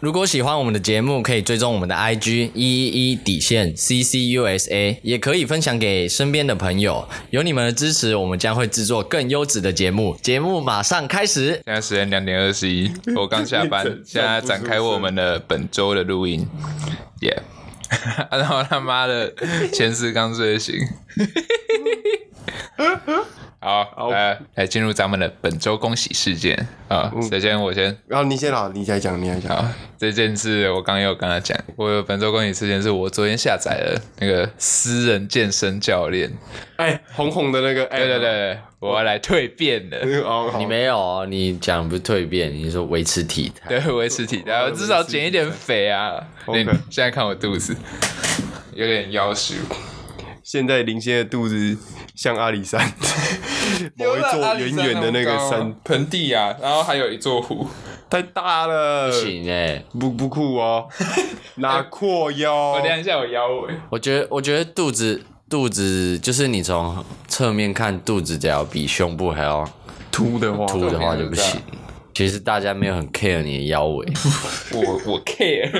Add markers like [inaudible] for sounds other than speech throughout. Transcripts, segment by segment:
如果喜欢我们的节目，可以追踪我们的 IG 一一一底线 CCUSA，也可以分享给身边的朋友。有你们的支持，我们将会制作更优质的节目。节目马上开始。现在时间两点二十一，[laughs] 我刚下班，现在展开我们的本周的录音，耶、[laughs] 然后他妈的前世刚睡醒，好，来来进入咱们的本周恭喜事件。啊！首先？我先。然后你先好，你来讲，你来讲。好，这件事我刚刚有跟他讲，我有本周恭喜事件是我昨天下载了那个私人健身教练，哎，红红的那个，哎，对对对对，我要来蜕变的。[laughs] 哦，你没有哦，你讲不是蜕变，你说维持体态。对，维持体态，我至少减一点肥啊。你现在看我肚子，有点腰瘦，现在林先的肚子像阿里山 [laughs] 某一座远远的那个山，[laughs] 盆地啊，然后还有一座湖，太大了，不行哎、不不酷哦，[laughs] 拿阔腰。我，量一下我腰围，我觉得，我觉得肚子肚子就是你从侧面看肚子，只要比胸部还要凸的话，凸的话就不行。其实大家没有很 care 你的腰围，我我 care，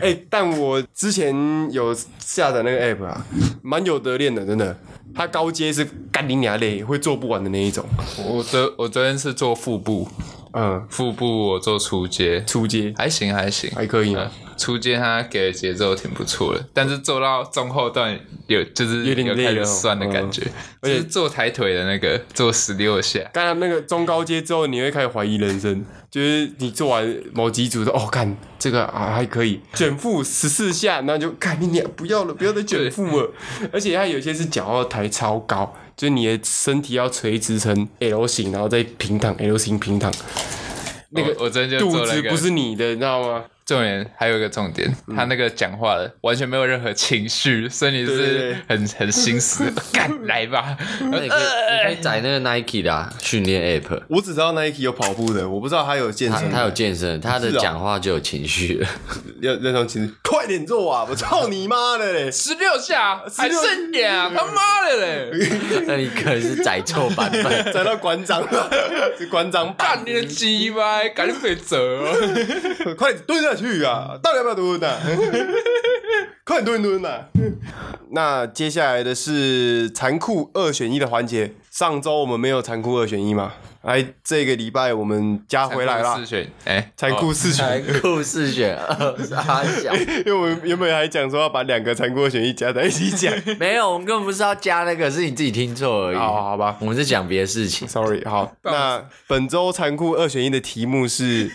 哎、但我之前有下载那个 app 啊，蛮有得练的，真的。它高阶是干你娘累，会做不完的那一种。我昨我昨天是做腹部，嗯，腹部我做初阶，初阶。还行还行，还可以吗？初阶他给的节奏挺不错的，但是做到中后段有就是有点累了酸的感觉，而且做抬腿的那个做十六下，当然那个中高阶之后，你会开始怀疑人生，就是你做完某几组的，哦，看这个啊还可以，卷腹十四下，那就看你娘不要了，不要再卷腹了。而且它有些是脚要抬超高，就是你的身体要垂直成 L 型，然后再平躺 L 型平躺，那个肚子不是你的，你知道吗？重点还有一个重点，他那个讲话的完全没有任何情绪，所以你是对很很心死，[laughs] 干来吧，那你可以你可以载那个 Nike 的啊训练 app，我只知道 Nike 有跑步的，我不知道他有健身。他他有健身，他的讲话就有情绪。了。要认同情绪，快点做啊！我操你妈的嘞！十六下还剩两，他妈的嘞，[laughs] 那你可能是载错版本。[laughs] 载到馆长了，是馆长版。干你的鸡巴，赶紧被折哦，快点蹲下去啊！到底要不要蹲啊？[laughs] 快点蹲蹲啊！那接下来的是残酷二选一的环节。上周我们没有残酷二选一嘛？哎，这个礼拜我们加回来了四，选，哎，残酷四选残选。酷四选二，[laughs] 傻讲。因为我们原本还讲说要把两个残酷二选一加在一起讲。[laughs] 没有，我们根本不是要加那个，是你自己听错而已。好好吧我们是讲别的事情。Sorry，好，那本周残酷二选一的题目是：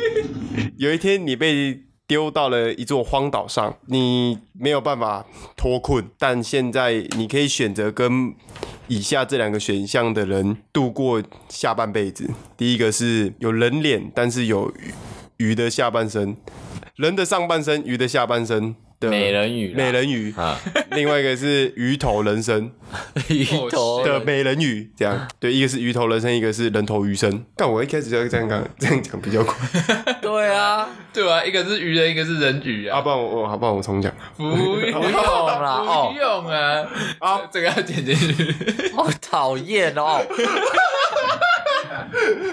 [laughs] 有一天你被丢到了一座荒岛上，你没有办法脱困，但现在你可以选择跟以下这两个选项的人度过下半辈子。第一个是有人脸，但是有鱼的下半身，人的上半身，鱼的下半身的美人鱼啦美人鱼。啊，另外一个是鱼头人身，[laughs] 鱼头的美人鱼，这样对，一个是鱼头人身，一个是人头鱼身。但我一开始就要这样讲，[laughs] 这样讲比较快。对啊，对啊，一个是鱼人，一个是人鱼啊，啊，不然我我好，不然我重讲。不用啦哦不用啊，好这这个要剪进去，[laughs] 好讨厌哦。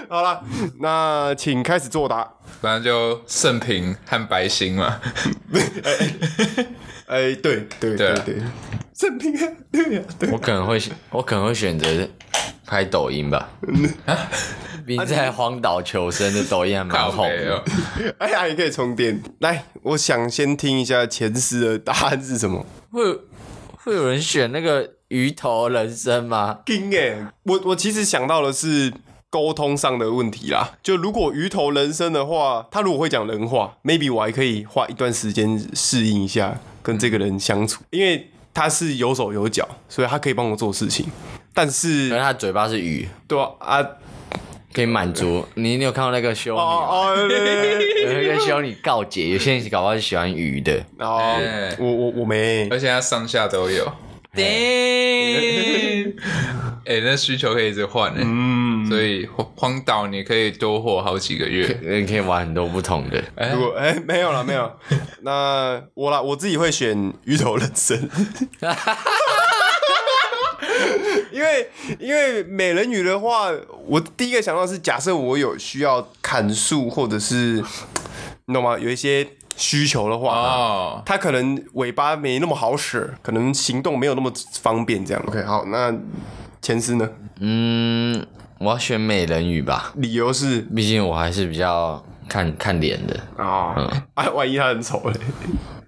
好了，那请开始作答。反正就盛平和白星嘛，[laughs] [laughs] 哎，对对对啊对对，正平啊，对呀，对。我可能会，我可能会选择拍抖音吧。[laughs] 啊并在荒岛求生的抖音还蛮靠红的。哎呀，也可以充电。来，我想先听一下前十的答案是什么。会会有人选那个鱼头人参吗？听哎，我我其实想到的是沟通上的问题啦。就如果鱼头人身的话，他如果会讲人话，maybe 我还可以花一段时间适应一下跟这个人相处，因为他是有手有脚，所以他可以帮我做事情。但可是是，他嘴巴是鱼，对啊，啊可以满足你。你有看到那个修女吗？哦哦，对对对对有一个修女告解，有些人搞不好是喜欢鱼的。哦哎，我我我没，而且他上下都有。对，[laughs] 哎、那需求可以一直换哎、嗯，所以荒荒岛你可以多活好几个月。你可以玩很多不同的。[laughs] 哎、如果哎、没有了没有，[laughs] 那我啦，我自己会选鱼头人生，[laughs] 因为因为美人鱼的话，我第一个想到是假设我有需要砍树或者是你懂吗？有一些需求的话，哦，它可能尾巴没那么好使，可能行动没有那么方便，这样。OK，好，那前司呢？嗯，我要选美人鱼吧，理由是？毕竟我还是比较看看脸的。[laughs] 啊，哎，万一他很丑嘞，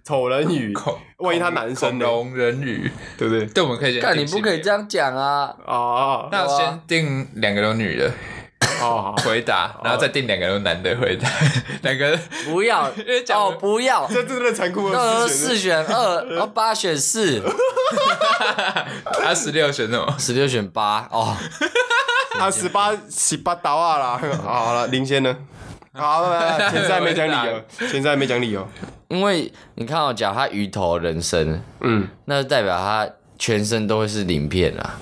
丑人鱼，[laughs] 万一他男生呢，龙人鱼，对不对？对，我们可以先。但你不可以这。样讲啊！哦那先定两个都女的。哦，回答，然后再定两个都男的回答，[laughs] 两个。不要。为讲哦，不要，这真的残酷到时候的四。选二，然后八选四，他十六选什么？十六选八哦。[laughs] 他十八十八刀啊啦，[laughs] 好好了，林先呢？[laughs] 好，前三没讲理由，前三没讲理由。因为你看我讲他鱼头人身，嗯，那就代表他全身都会是鳞片啊，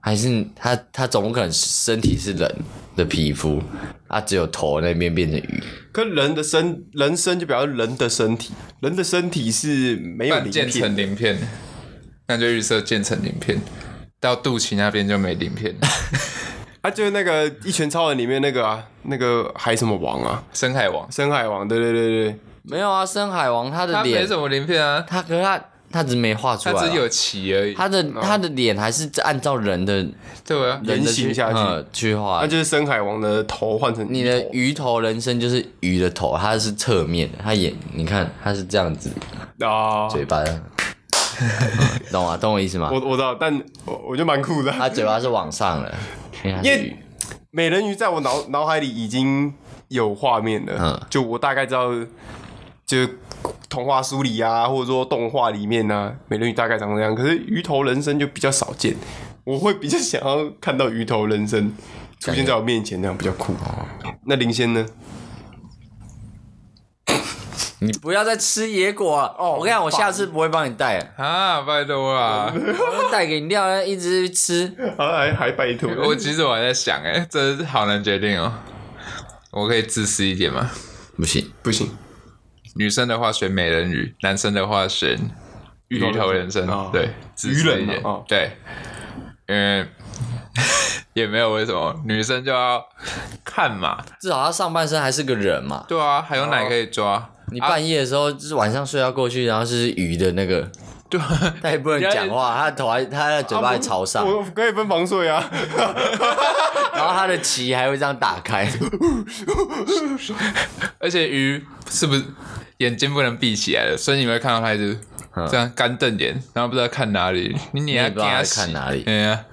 还是他他总不可能身体是人的皮肤，他，只有头那边变成鱼。可人的身人身就表示人的身体，人的身体是没有鳞半建成片，鳞片，那就预设建成鳞片，到肚脐那边就没鳞片。他就是那个《一拳超人》里面那个啊，那个海什么王啊，深海王，深海王，对对对对，没有啊，深海王他的他没脸，什么鳞片啊，他可是他他只是没画出来啊，他只有鳍而已。他的他的脸还是按照人的对啊，人形下去。嗯去画那。就是深海王的头换成你的鱼头。人身就是鱼的头，它是侧面的，它眼你看它是这样子，啊，嘴巴。[laughs] 懂啊？懂我意思吗？我？我知道，但我我觉得蛮酷的。他嘴巴是往上的，因为。美人鱼在我脑脑海里已经有画面了，嗯就我大概知道，就童话书里啊，或者说动画里面啊，美人鱼大概长这样。可是鱼头人身就比较少见，我会比较想要看到鱼头人身出现在我面前，那样比较酷。那林仙呢？你不要再吃野果了哦我跟你讲，我下次不会帮你带。了，啊，拜托啦！[laughs] 我带给你料一直吃。还还拜托。我其实我还在想，哎，这是好难决定哦。我可以自私一点吗？不行，不行，女生的话选美人鱼，男生的话选鱼头人参。哦，对，自私一点。对，因为 [laughs] 也没有为什么女生就要看嘛，至少她上半身还是个人嘛。对啊，还有奶可以抓，你半夜的时候，就是晚上睡觉过去，然后是鱼的那个，对，[laughs] 他也不能讲话，他的头还他的嘴巴还朝上，我可以分房睡啊。[laughs] 然后他的鳍还会这样打开。[laughs] 而且鱼是不是眼睛不能闭起来的，所以你会看到它一直这样干瞪眼，然后不知道看哪里，你也不知道看哪里。对呀，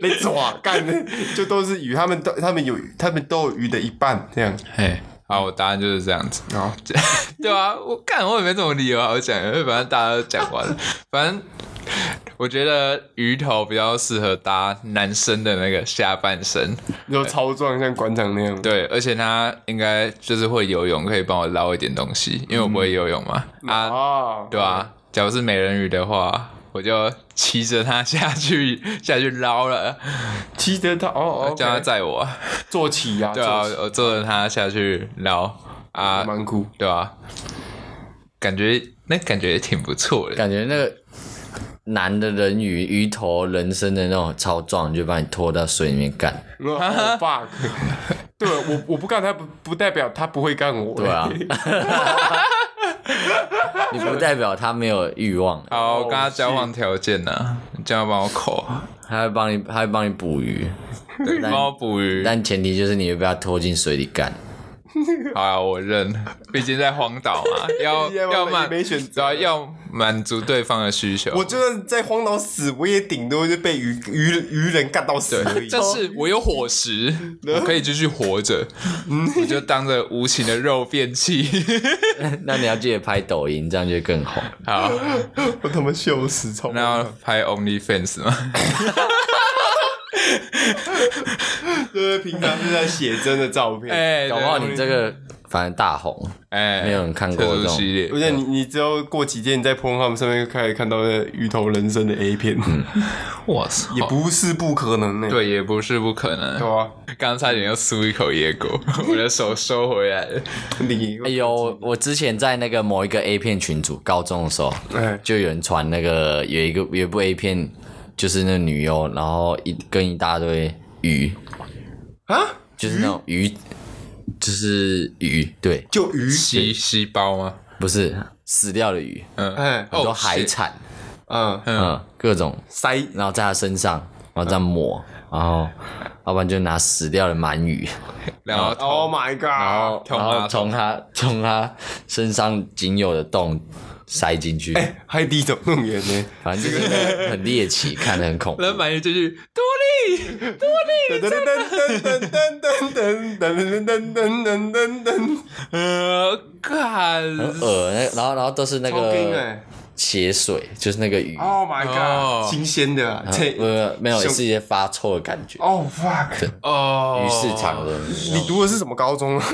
被抓干的，就都是鱼，他们都他们有他们都有鱼的一半这样。嘿，好，我答案就是这样子。好，[laughs] 对啊，我干我也没什么理由好讲，因为反正大家都讲完了。反正我觉得鱼头比较适合搭男生的那个下半身，就超壮，像馆长那样。对，而且他应该就是会游泳，可以帮我捞一点东西，因为我不会游泳嘛。啊，啊，对啊，假如是美人鱼的话，我就骑着它下去下去捞了，骑着它哦哦，[laughs] 叫它载我。坐骑啊，[laughs] 对啊，我坐着它下去捞啊，蛮酷。对啊，感觉那感觉也挺不错的。感觉那个男的人鱼鱼头人身的那种超壮，就把你拖到水里面干。[laughs] 哦 fuck，对我我不干他不不代表他不会干我。对啊，[laughs] 你不代表他没有欲望，好，我跟他交换条件呢、你这样帮我口，他会帮你，他会帮你捕鱼，[laughs] 对帮我捕鱼。但前提就是你会被他拖进水里干。[laughs] 好啊，我认，毕竟在荒岛嘛，[laughs] 要要要满没选择要要满足对方的需求。我就算在荒岛死，我也顶多就被鱼鱼鱼人干到死而已。但是我有伙食，[laughs] 我可以继续活着，我就当着无情的肉便器。那你要记得拍抖音，这样就更红。好，我他妈笑死，超那要拍 OnlyFans 吗？[laughs] 就是平常是在写真的照片。哎，搞不好你这个反正大红，哎，没有人看过特这种系列不是你你只要过几天，你在 p o r n h u b 上面就开始看到那鱼头人生的 A 片，我操，也不是不可能呢。对，也不是不可能对。啊，刚差点要输一口野果，[laughs] 我的手收回来了。你哎呦，我之前在那个某一个 A 片群组，高中的时候，哎就有人传那个有一个有一部 A 片，就是那女优，然后一跟一大堆鱼，啊，就是那种鱼，就是鱼，对，就鱼，细细胞吗？不是死掉的鱼，嗯，哎，很多哦海产，嗯，嗯，各种，塞，然后在他身上，然后这样抹，然后要不然就拿死掉的鳗鱼，然后 Oh my 然 god！后捅啊然后从他从他身上仅有的洞塞进去，哎，海底总动员呢？反正就是那个很猎奇，看得很恐怖。然后满意就去多利，噔噔噔噔噔噔噔噔噔噔噔噔噔，呃，看，很恶那然后然后都是那个哎血水，就是那个鱼，！Oh my 哦 god！新鲜的啊，这呃没有也是一些发臭的感觉，哦 fuck！哦，鱼市场的你读的是什么高中啊？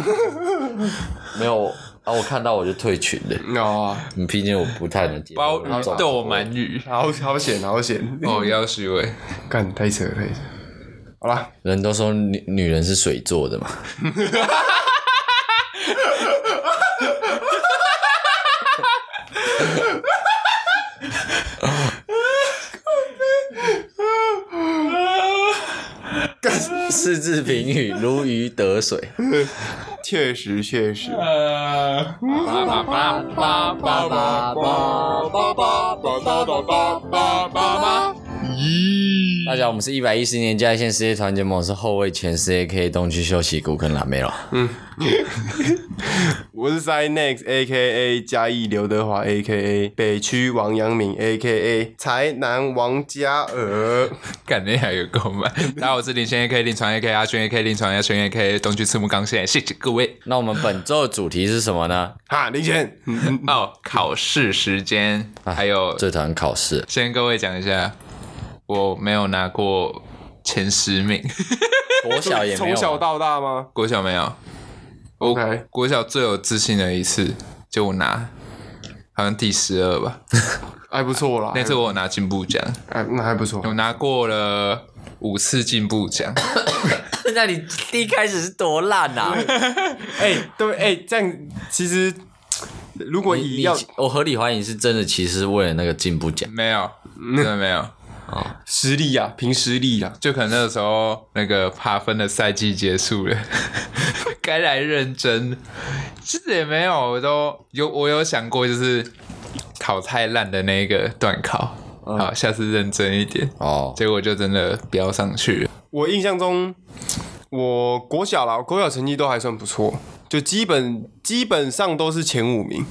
没有啊，我看到我就退群了，哦，你，毕竟我不太能接受鲍鱼豆鳗鱼，好好险，好险！哦，要虚伪，[laughs] 干太扯了太扯了。好啦，人都说女女人是水做的嘛，[laughs] 四字评语如鱼得水。确实确实。大家，我们是一百一十年在线世界团结盟，我是后卫前世界 K 东区休息股跟蓝莓了。嗯，[laughs] 我是 Sinex A K A 加一刘德华 A K A 北区王阳明 A K A 台南王嘉尔，肯定还有购买。[laughs] 大家，我是林轩 A K 林传 A K 阿轩 A K 林传阿轩 A K 东区赤木刚宪，谢谢各位。[laughs] 那我们本周的主题是什么呢？哈，林轩，哦，考试时间，还有这场考试，先跟各位讲一下。我没有拿过前十名，[laughs] 国小也没有啊。从小到大吗？国小没有。我 OK 国小最有自信的一次，就我拿好像第十二吧，[laughs] 还不错啦。那次我有拿进步奖，哎，那还不错。有拿过了五次进步奖。[laughs] 那你第一开始是多烂啊？哎，对，哎，这样其实如果你要我合理怀疑是真的，其实是为了那个进步奖。没有，真的没有。实力啊，凭实力啊，就可能那个时候那个爬分的赛季结束了，[laughs] 该来认真。其实也没有，我都有我有想过，就是考太烂的那个段考，好，下次认真一点。哦，结果就真的飙上去了。我印象中，我国小啦，国小成绩都还算不错，就基本基本上都是前五名。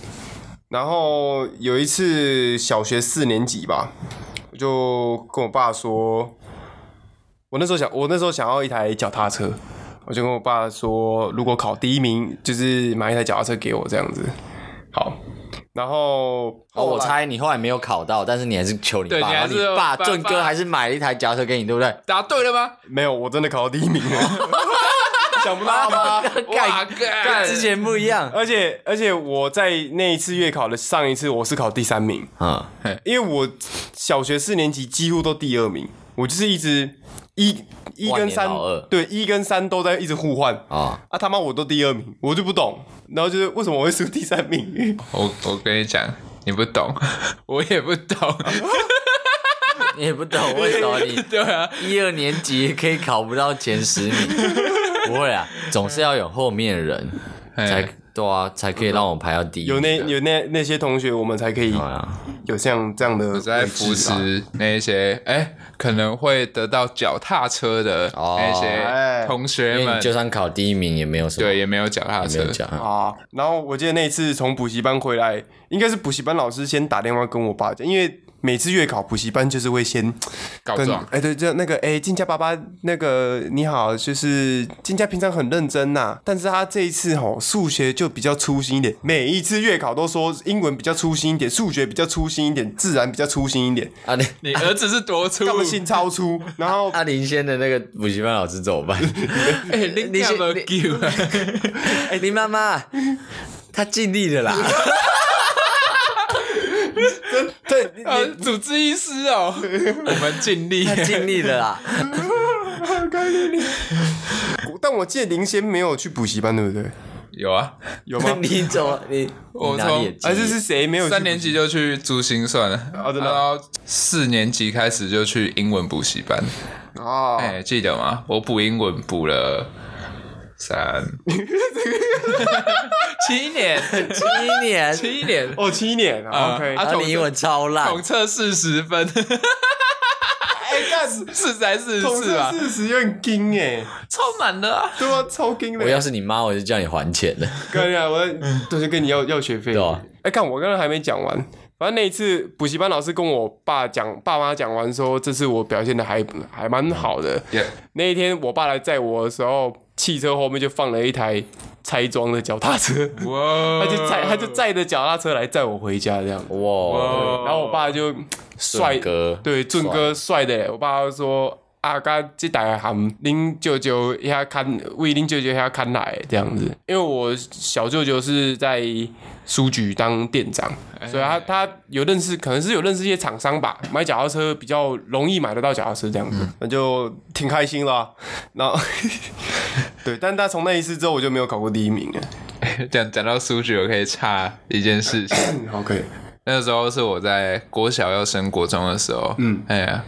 然后有一次小学四年级吧，我就跟我爸说，我那时候想，我那时候想要一台脚踏车，我就跟我爸说，如果考第一名，就是买一台脚踏车给我这样子。好，然后哦，我猜你后来没有考到，但是你还是求你爸，你你爸爸俊哥还是买了一台脚踏车给你，对不对？答对了吗？没有，我真的考到第一名了，[laughs] 想不到吧？[laughs] 哇，跟干之前不一样。而且而且我在那一次月考的上一次我是考第三名，嗯，因为我小学四年级几乎都第二名，我就是一直一一跟三对一跟三都在一直互换。啊，啊他妈我都第二名，我就不懂，然后就是为什么我会输第三名？[laughs] 我我跟你讲，你不懂，[laughs] 我也不懂。你也不懂为什么你对啊，一二年级可以考不到前十名，[laughs] 不会啊，总是要有后面的人才哎对啊，才可以让我排到第一。有那有那那些同学，我们才可以有像这样的我在扶啊。持那些哎、可能会得到脚踏车的哦。那些哎。同学们。因为你，就算考第一名也没有什么，对，也没有脚踏车。啊。然后我记得那一次从补习班回来，应该是补习班老师先打电话跟我爸讲，因为每次月考补习班就是会先跟告状。哎、对，就那个哎，金家爸爸那个你好，就是金家平常很认真呐、但是他这一次吼数学就比较粗心一点，每一次月考都说英文比较粗心一点，数学比较粗心一点，自然比较粗心一点，啊，你你儿子是多粗？个性超粗，然后阿 [laughs] 林先的那个补习班老师怎么办？[laughs] 哎、你你先？[laughs] 哎，林妈妈，他尽力了啦。对，你呃，[laughs] 主治医师哦，[laughs] 我们尽力。她尽力了啦。[laughs] 但我记得林先没有去补习班，对不对？有啊，有吗？你怎么你我你哪里有记忆啊，这是谁没有三年级就去珠心算了，哦真的然后四年级开始就去英文补习班。哦，哎、记得吗？我补英文补了三 [laughs] 七年，七年？七年。哦，七年啊，OK，啊啊，你英文超烂统，测四十分，[laughs] 哎，干四十还是四统十四吧测？四十有点惊哎，超难的啊！对啊，超惊的。我要是你妈，我就叫你还钱了。跟你讲，我都是跟你要要学费。对啊哎，看我刚刚还没讲完。反正那一次补习班老师跟我爸讲，爸妈讲完说，这次我表现的还还蛮好的。也那一天我爸来载我的时候，汽车后面就放了一台拆装的脚踏车，哇，他就载他就载着脚踏车来载我回家这样。哇，然后我爸就帅帅哥，对，俊哥帅的，我爸就说啊，甲这代含恁舅舅遐看，为恁舅舅遐看来这样子。因为我小舅舅是在书局当店长，所以他他有认识，可能是有认识一些厂商吧，买脚踏车比较容易买得到脚踏车这样子，那就挺开心啦。然后 [laughs] 对，但他从那一次之后，我就没有考过第一名了。[laughs] 讲讲到数据，我可以插一件事情。[coughs] 好，可以。那个时候是我在国小要升国中的时候，嗯，哎呀，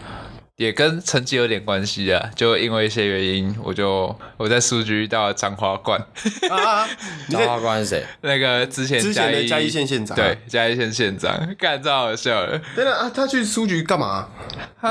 也跟成绩有点关系啊。就因为一些原因，我就我在数据遇到了彰化冠，[laughs] 啊张在花冠是谁？那个之前之前的义嘉义县县长对嘉义县县长，[laughs] 干超好笑的。等等啊，他去书局干嘛？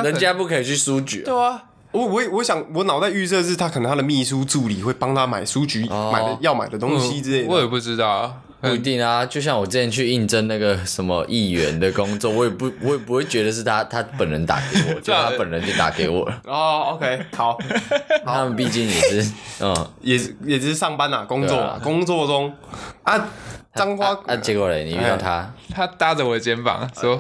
人家不可以去书局啊，对啊，我我我想我脑袋预设是他可能他的秘书助理会帮他买书局、哦买的要买的东西之类的。我也不知道啊。不一定啊。就像我之前去应征那个什么议员的工作，我也不我也不会觉得是他他本人打给我，[laughs] 就他本人就打给我了。[laughs] 哦，OK，好，[laughs] 他们毕竟也是，嗯，也是也只是上班啊，工作啊工作中啊，彰花啊啊，结果嘞，你遇到他，他搭着我的肩膀说：“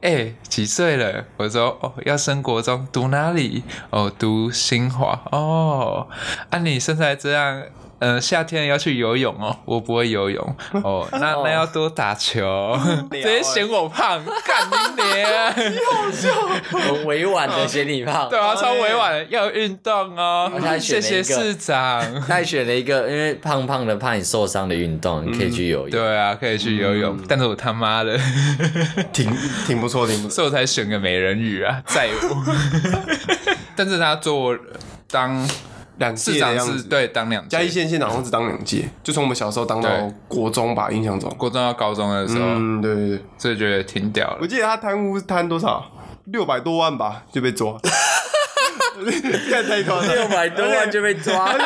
哎、几岁了？”我说：“哦，要升国中，读哪里？哦，读新华。哦，啊，你身材这样。”呃，夏天要去游泳哦，我不会游泳 [laughs] 哦，那那要多打球，直接嫌我胖，干你娘！很委婉的嫌你胖，[laughs] 对啊，超委婉的，要运动哦谢了一个谢市长。[laughs] 他还选了一个因为胖胖的怕你受伤的运动，你可以去游泳。对啊，可以去游泳，但是我他妈的，挺挺不错，挺不错。所以我才选个美人鱼啊，在我。但是他做我当两市长届的样子。是对当两届，嘉义县县长好像只当两届，就从我们小时候当到对国中吧，印象中。国中到高中的时候，嗯，对对对，所以觉得挺屌的。我记得他贪污贪多少？六百多万吧，就被抓。[laughs] 看太夸张，六百多万就被抓，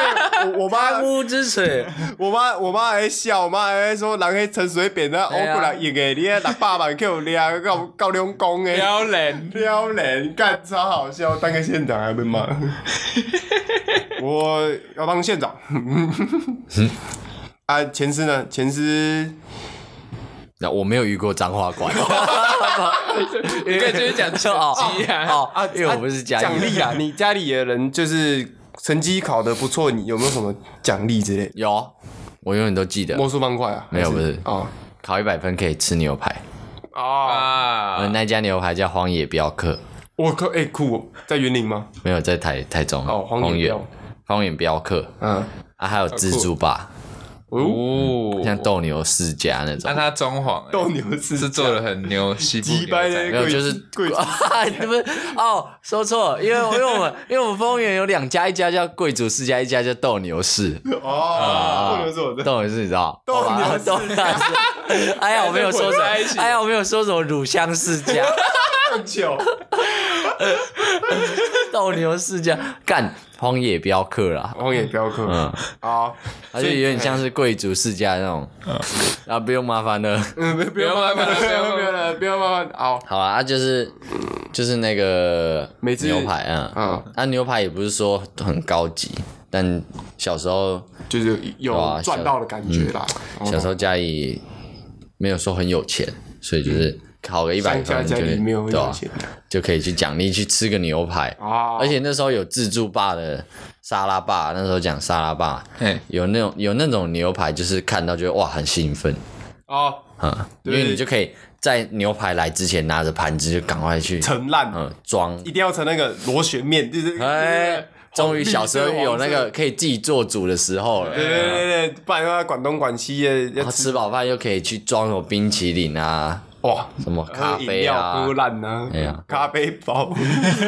我我妈贪污之耻，我妈我妈还笑，我妈还说人迄陈水扁啊，哎呀我过来赢诶，你迄六百万去有掠，够够两公的，撩人，撩人，干超好笑，当个县长还被骂。[laughs] 我要当县长。[laughs] 啊，前司呢？前司那我没有遇过脏话官，[laughs] 你可以继续讲成哦绩啊。哦啊，因为我不是嘉义奖励啊，[laughs] 你家里的人就是成绩考得不错，你有没有什么奖励之类？有，我永远都记得，魔术方块啊？没有不是。哦。考一百分可以吃牛排，哦，啊，那家牛排叫荒野镖客，我靠，哎酷哦，在云林吗？没有在台台中哦荒野镖荒野镖客。嗯，啊，还有蜘蛛吧，哦，哦，像斗牛世家那种。但。他装潢欸。斗牛是是做的很牛，西部鸡掰的牛仔没有，就是贵族不是哦，说错了，因为因为我们 [laughs] 因为我们丰原有两家，一家叫贵族世家，一家叫斗牛士。哦，斗牛是我的，斗牛士你知道？斗牛士。斗牛士。哎呀，我没有 [laughs] 说什么混在一，起。哎呀，我没有说什么乳香世家。[laughs] 斗牛世家，干荒野镖客啦。荒野镖客，嗯，好，它就有点像是贵族世家那种，啊，不用麻烦了。嗯，不用麻烦了，不用不用了，不用麻烦，好，好啊，啊就是就是那个每次牛排，嗯，嗯，啊，牛排也不是说很高级，但小时候就是有啊赚到的感觉啦。小时候家里没有说很有钱，所以就是考个一百分就对吧、就可以去奖励去吃个牛排，啊，而且那时候有自助霸的沙拉霸，那时候讲沙拉霸，嘿。有那种有那种牛排，就是看到觉得哇很兴奋，哦，嗯，因对为你就可以在牛排来之前拿着盘子就赶快去盛烂，嗯装，一定要盛那个螺旋面，就是哎终于小时候有那个可以自己做主的时候了。对对对对，不然要管东管西的，吃饱饭又可以去装有冰淇淋啊，哇，什么咖啡啊喝，烂啊，哎呀咖啡包。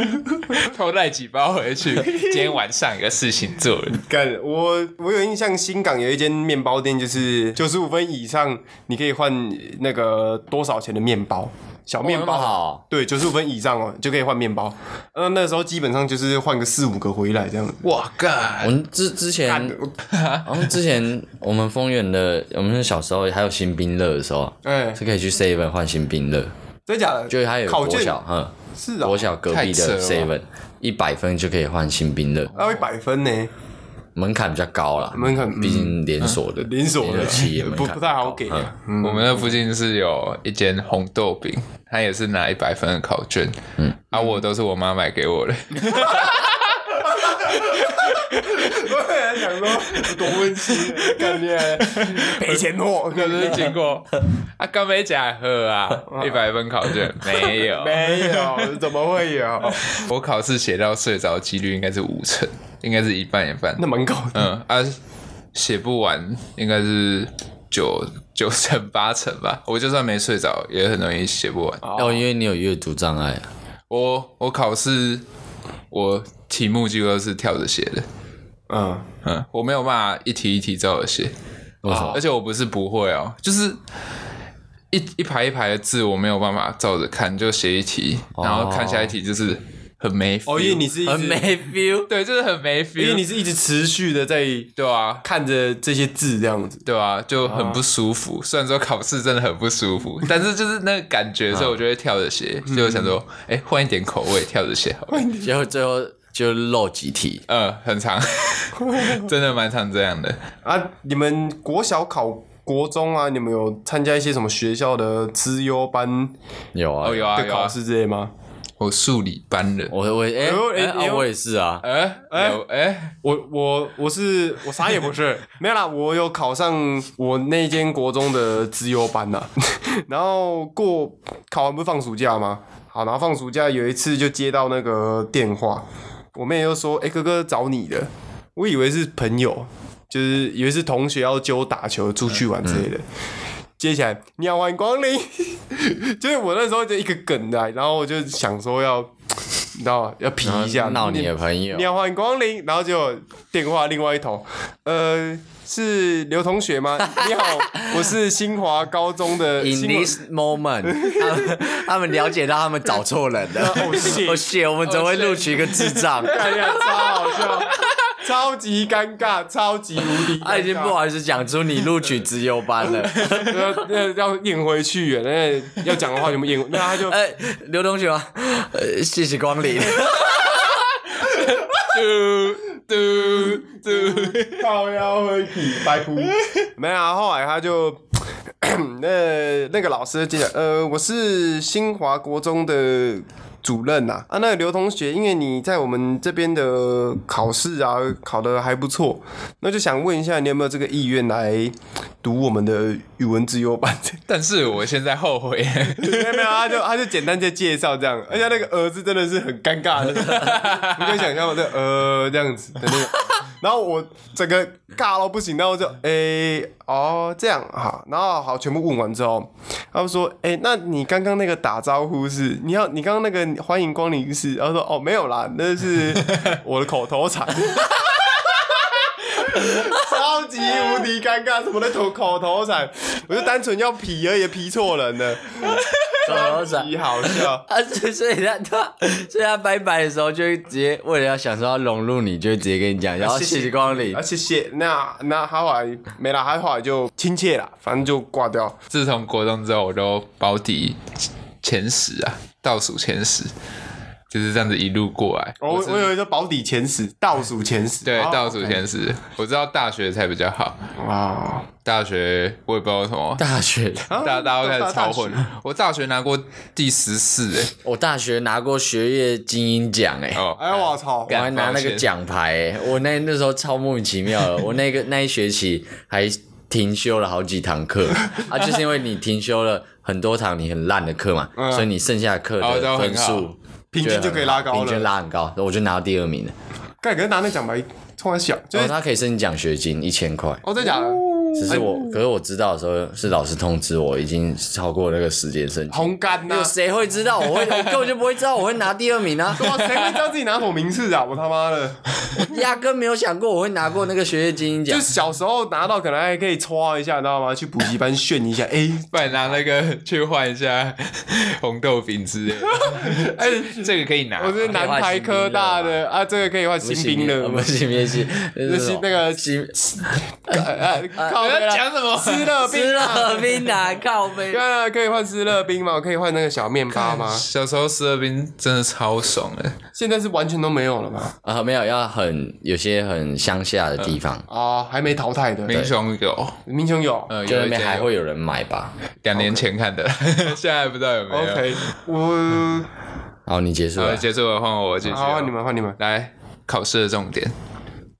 [laughs] 偷带几包回去，[laughs] 今天晚上有个事情做了。干，我我有印象，新港有一间面包店，就是九十五分以上，你可以换那个多少钱的面包，小面包。哦好，对，九十五分以上哦，就可以换面包。呃，那时候基本上就是换个四五个回来这样子。哇我干！们之之前我们之前我们丰原的，我们小时候还有新兵乐的时候，哎，是可以去 seven 换新兵乐，真假的？就是它有国小，嗯，是啊国，小隔壁的 seven 一百分就可以换新兵乐，要一百分呢，门槛比较高啦，门槛毕竟连锁的，连锁的。企业门不槛 [laughs] 不太好给嗯啊。嗯。我们那附近是有一间红豆饼，他也是拿一百分的考卷，嗯，啊，我都是我妈买给我的，[laughs] 我本来想说多温馨，[laughs] 感觉赔钱货，可是经过啊，刚没假喝啊，一百分考卷没有，[laughs] 没有，怎么会有？我考试写到睡着几率应该是五成，应该是一半一半，那蛮高的。嗯啊，写不完应该是九九成八成吧，我就算没睡着也很容易写不完。哦，因为你有阅读障碍啊，我我考试我题目几乎都是跳着写的，嗯，嗯，我没有办法一题一题照着写？而且我不是不会哦，就是一一排一排的字我没有办法照着看，就写一题，然后看下一题就是很没 feel 哦，因为你是一直，很没 feel，对，就是很没 feel，因为你是一直持续的在对啊。看着这些字这样子。对啊，就很不舒服。虽然说考试真的很不舒服，[laughs] 但是就是那个感觉，所以我就会跳着写。所以我想说，哎，换一点口味，跳着写好了。结果最后就漏几题，嗯，很长，[laughs] 真的蛮常这样的。啊，你们国小考国中啊，你们有参加一些什么学校的资优班？有啊，哦，有啊，的考有啊。试之类吗？我数理班的，我我哎呦哎哎啊哎呦我也是啊，哎哎有哎，我我我是我啥也不是，[laughs] 没有啦，我有考上我那间国中的资优班呐、[laughs] 然后过考完不是放暑假吗？好，然后放暑假有一次就接到那个电话，我妹又说：“哎、哥哥找你的。”我以为是朋友，就是以为是同学要揪打球出去玩之类的。接起来，你好，欢迎光临。[laughs] 就是我那时候就一个梗的，然后我就想说要，你知道吗？要皮一下，闹你的朋友你，好，欢迎光临。然后就电话另外一头，呃，是刘同学吗？[laughs] 你好，我是新华高中的 In this moment，他们他们了解到他们找错人了。[laughs] 哦谢哦谢，我们怎么会录取一个智障？哎呀，超好笑，超级尴尬，超级无敌。他已经不好意思讲出你录取资优班了。[laughs] 要要要咽回去，那要讲的话全部咽，那他就哎，刘同学吗？呃，谢谢光临。嘟嘟嘟，[laughs] 靠腰回去，白哭。[laughs] 没有啊，后来他就 [coughs] 那那个老师进来，呃，我是新华国中的主任呐、啊。那个刘同学，因为你在我们这边的考试啊考得还不错，那就想问一下，你有没有这个意愿来读我们的语文自优版？但是我现在后悔，没有没有，他就他就简单的介绍这样，而且那个儿子真的是很尴尬的，你可以想象我这呃这样子的那个，然后我整个尬到不行，然后就诶、哦这样哈，然后好全部问完之后，他就说诶、那你刚刚那个打招呼是你要你刚刚那个欢迎光临是，然后说哦没有啦，那是我的口头禅。[laughs] 超级无敌尴尬，什么的口口头禅，我就单纯要皮而已，皮错人了。口头禅超级好笑。啊，所以所以他他 [laughs] 所以他拜拜的时候就会直接为了要想说要融入你，就会直接跟你讲，然后谢谢光临啊，。谢谢。那那他后来没了，他后来就亲切了，反正就挂掉。自从国中之后，我都保底前十啊，倒数前十，就是这样子一路过来。我我有一个保底前十，倒数前十，对哦倒数前十，我知道大学才比较好。哇，大学我也不知道为什么，大学，[laughs] 啊大大家都开始超混。我大学拿过第十四，哎，我大学拿过学业精英奖，哎，哦，哎我操！我还拿那个奖牌、欸，我那那时候超莫名其妙的。我那个那一学期还停修了好几堂课啊，就是因为你停修了很多堂你很烂的课嘛，嗯所以你剩下的课的分数平均就可以拉高了平均拉很高，我就拿到第二名了。盖可是拿那奖牌突然小，就哦，是他可以申请奖学金一千块。哦，真的假的？只是我，可是我知道的时候是老师通知我已经超过那个时间申请。红干呐有，谁会知道？我会，[laughs] 我根本就不会知道我会拿第二名啊！哇，谁会知道自己拿什么名次啊？我他妈的，[laughs] 压根没有想过我会拿过那个学业精英奖就。小时候拿到可能还可以戳一下，你知道吗？去补习班炫一下，[laughs] 哎，不然拿那个去换一下红豆饼之类的。哎，这个可以拿。我是南台科大的啊，这个可以换新兵了，不是新兵系，那那是那个新呃靠讲什么？湿乐吃冰啊，了冰啊，[laughs] 靠背。对啊，可以换湿乐冰吗？我可以换那个小面包吗？小时候士乐冰真的超爽的，现在是完全都没有了吗？啊，没有，要很有些很乡下的地方，啊，还没淘汰的，民雄有，民雄有。呃，就那边还会有人买吧。两年前看的，[laughs] 现在不知道有没有。OK，我好，你结束，了。结束了，换我继续好，你们换你们。来，考试的重点，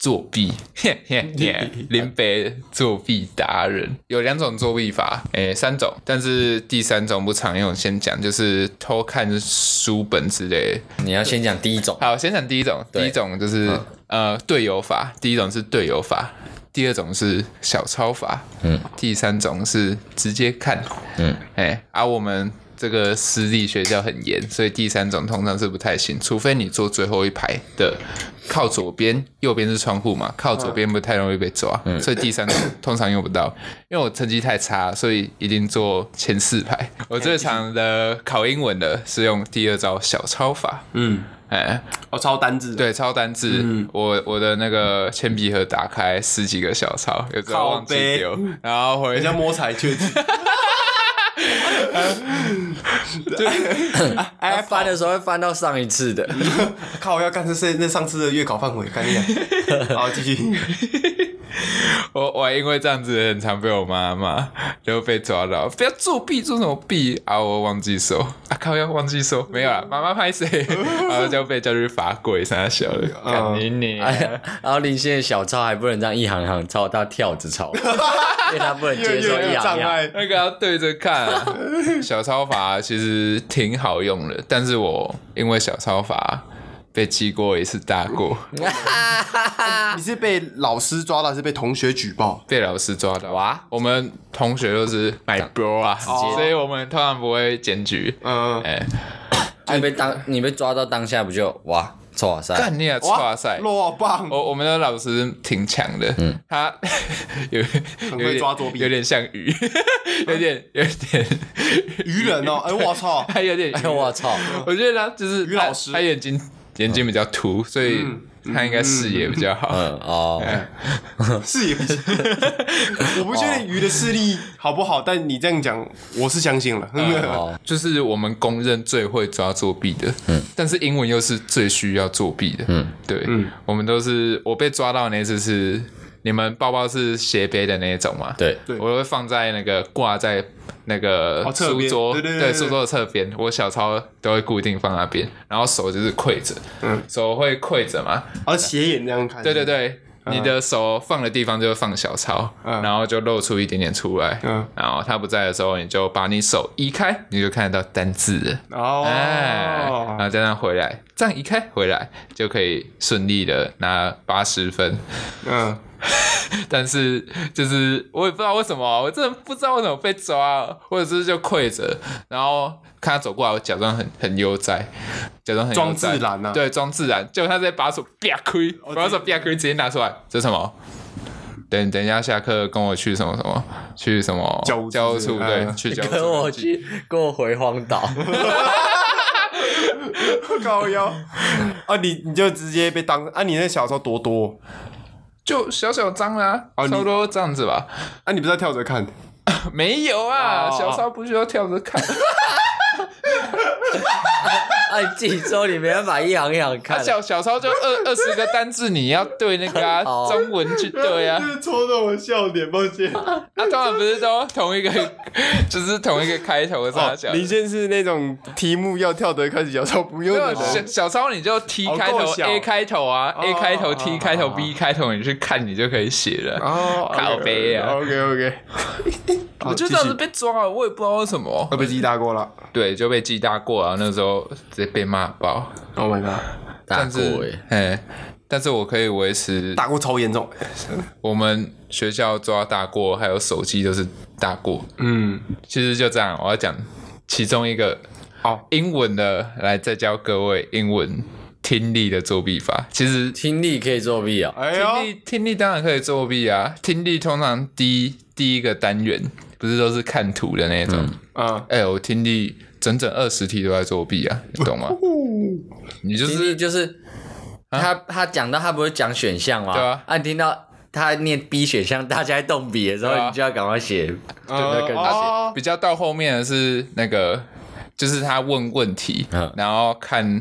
作弊，[laughs] 嘿嘿 [laughs] 嘿，林北作弊达人。有两种作弊法，诶、三种，但是第三种不常用，先讲就是偷看书本之类。的。你要先讲第一种，好，先讲第一种，第一种就是、呃队友法，第一种是队友法，第二种是小抄法，嗯，第三种是直接看，嗯，哎，而、我们这个私立学校很严，所以第三种通常是不太行，除非你坐最后一排的靠左边，右边是窗户嘛，靠左边不太容易被抓，所以第三种通常用不到。因为我成绩太差，所以一定坐前四排。[laughs] 我最常的考英文的是用第二招小抄法，嗯，哎。我，抄单字。，对，抄单字，我我的那个铅笔盒打开十几个小抄，有时候忘记丢，然后回人家摸彩 [laughs] [laughs] 券。哎，翻的时候会翻到上一次的。[laughs] 靠，要干这是那上次的月考范围，干你啊！好，继续。[laughs] 我我还因为这样子很常被我妈骂，然后被抓到，不要作弊，做什么弊？啊？我忘记收。啊，靠，要忘记收，没有啦，妈妈拍谁，[laughs] 然后就被叫去罚跪，三小了，干你你。哎，然后林先的小抄还不能这样一行行抄，他跳着抄，[laughs] 因为他不能接受一行行。障碍。那个要对着看、啊，小抄法其实挺好用的，但是我因为小抄法被记过一次大过，[laughs] 你是被老师抓到，还是被同学举报？被老师抓到。哇，我们同学都是 my bro 啊，所以我们通常不会检举。嗯，哎、你被当你被抓到当下不就哇，哇塞，干你啊，哇塞！落棒。我我们的老师挺强的，他 [laughs] 有有会点抓作弊有点像鱼，[laughs] 有点有点愚人哦！哎，我操！他有点鱼哎我操，我觉得他就是他于老师他眼睛眼睛比较凸，所以他应该视野比较好。嗯。哦，[laughs] 视野不行。我不确定鱼的视力好不好，但你这样讲，我是相信了。哦，[laughs] 就是我们公认最会抓作弊的，嗯，但是英文又是最需要作弊的，嗯，对，嗯，我们都是我被抓到那次是你们包包是斜背的那一种嘛，对，对。我会放在那个挂在那个书桌，对对对对书桌的侧边，我小抄都会固定放那边，然后手就是跪着，嗯。手会跪着嘛，然后斜眼这样看。对对对。你的手放的地方就放小抄，嗯。然后就露出一点点出来，嗯。然后他不在的时候，你就把你手移开，你就看得到单字哦。哎，然哦，后再这样回来，这样一开回来就可以顺利的拿八十分。嗯，[laughs] 但是就是我也不知道为什么，我真的不知道为什么被抓，或者是就跪着，然后看他走过来，我假装很很悠哉，假装很悠装哉自然啊。对，装自然。结果他直接把手啪亏，把手啪亏，直接拿出来，这是什么？等等一下下课跟我去什么什么，去什么？教务处教务处对，嗯。去教务处。跟我去，跟我回荒岛，[laughs] [laughs] 高腰啊！你你就直接被当啊！你那小时候多多就小小张啦、哦你差不多这样子吧。啊！你不是要跳着看？[laughs] 没有啊，哦小抄不需要跳着看。[laughs] 啊，你自己说你没办法一行一行他看，小小抄就二二十个单字，你要对那个啊 [laughs] 哦中文去对啊。[laughs] 是戳到我笑点，抱歉。他通常不是都同一个，就是同一个开头的他讲。林先是那种题目要跳得开始小抄不用的小人。小抄你就 T 哦开头 A 开头啊哦，A 开头哦 T 哦开头哦 B 开头，你去看你就可以写了。哦靠背啊 OK OK，我就这样子被抓了，我也不知道为什么。会被记大过了。对，就被记大过啊，那时候直接被骂爆。Oh my god！大但是哎，哎，但是我可以维持大过超严重。我们学校抓大过，还有手机都是大过。嗯，其实就这样，我要讲其中一个好，英文的，来再教各位英文听力的作弊法。其实听力可以作弊啊、哎听，力听力当然可以作弊啊，听力通常第一第一个单元不是都是看图的那种。嗯，哎、我听力整整二十题都在作弊啊，[laughs] 你懂吗？你就是就是他他讲到他不会讲选项吗？对啊。啊你听到他念 B 选项，大家在动笔的时候，啊。你就要赶快写，对呃对跟着写。哦比较到后面的是那个，就是他问问题，嗯。然后看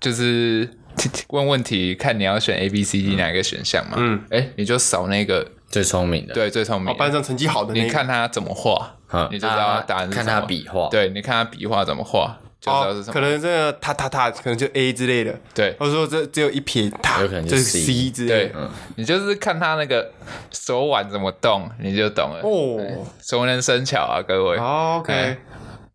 就是 [laughs] 问问题，看你要选 A、B、C、D 哪一个选项嘛。嗯，哎、你就扫那个最聪明的，对最聪明。的，哦班上成绩好的那个，你看他怎么画，嗯，你就知道答案是看什么他笔画，对，你看他笔画怎么画，就知道是什么。哦可能这个他他他，可能就 A 之类的，对或者说这只有一撇他，有可能就就是是 C 之类对的。，你就是看他那个手腕怎么动，你就懂了。哦熟能生巧啊，各位。好，OK，哎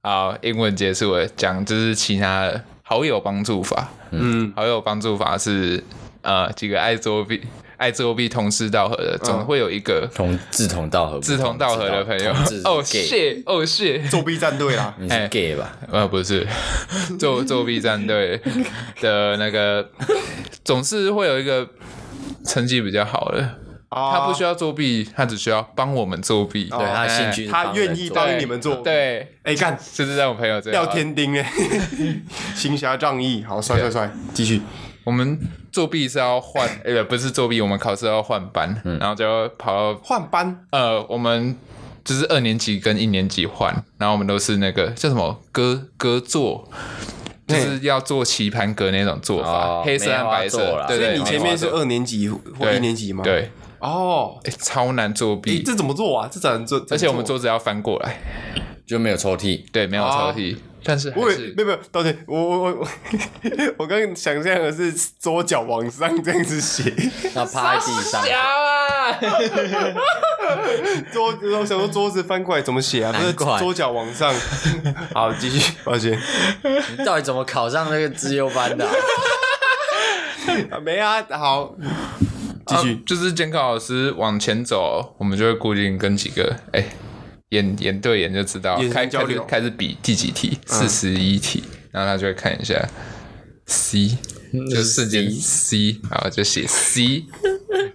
好，英文结束了，讲就是其他的好友帮助法。嗯，好友帮助法是呃几个爱作弊、爱作弊同师道合的，总会有一个同志同道合，志同道合的朋友。哦是 gay，shit，哦 shit，作弊战队啦，[laughs] 你是 gay 吧？呃不是，[laughs] 作作弊战队的那个总是会有一个成绩比较好的，他他不需要作弊，他只需要帮我们作弊。对，他的兴趣他愿意帮对你们做，，对，哎看就是在我朋友这样。廖。天丁哎，[laughs] 行侠仗义，好帅帅帅，继续，我们作弊是要换，[laughs] 呃，不是作弊，我们考试要换班，然后就要跑到换班？呃，我们就是二年级跟一年级换，然后我们都是那个叫什么歌歌座，就是要做棋盘格那种做法，哦黑色和白色对对。所以你前面是二年级或一年级吗？，对，哦，诶超难作哎，弊，这怎么做啊？这怎么做？而且我们桌子要翻过来，就没有抽屉，对，没有抽哦。屉，但是还我以是没有没有，抱歉，我我我 [laughs] 我我刚刚想象的是桌脚往上这样子写，[laughs] 然后趴在地上，[laughs] 啊，桌我想说桌子翻过来怎么写啊？不是桌脚往上。好，继续，抱歉，你到底怎么考上那个资优班的啊？啊没啊，好，继续啊。就是监考老师往前走，我们就会固定跟几个哎。眼眼对眼就知道眼，开交流。嗯开始开始比第几题，四十一题，然后他就会看一下 C，就瞬间 C，然后就写 C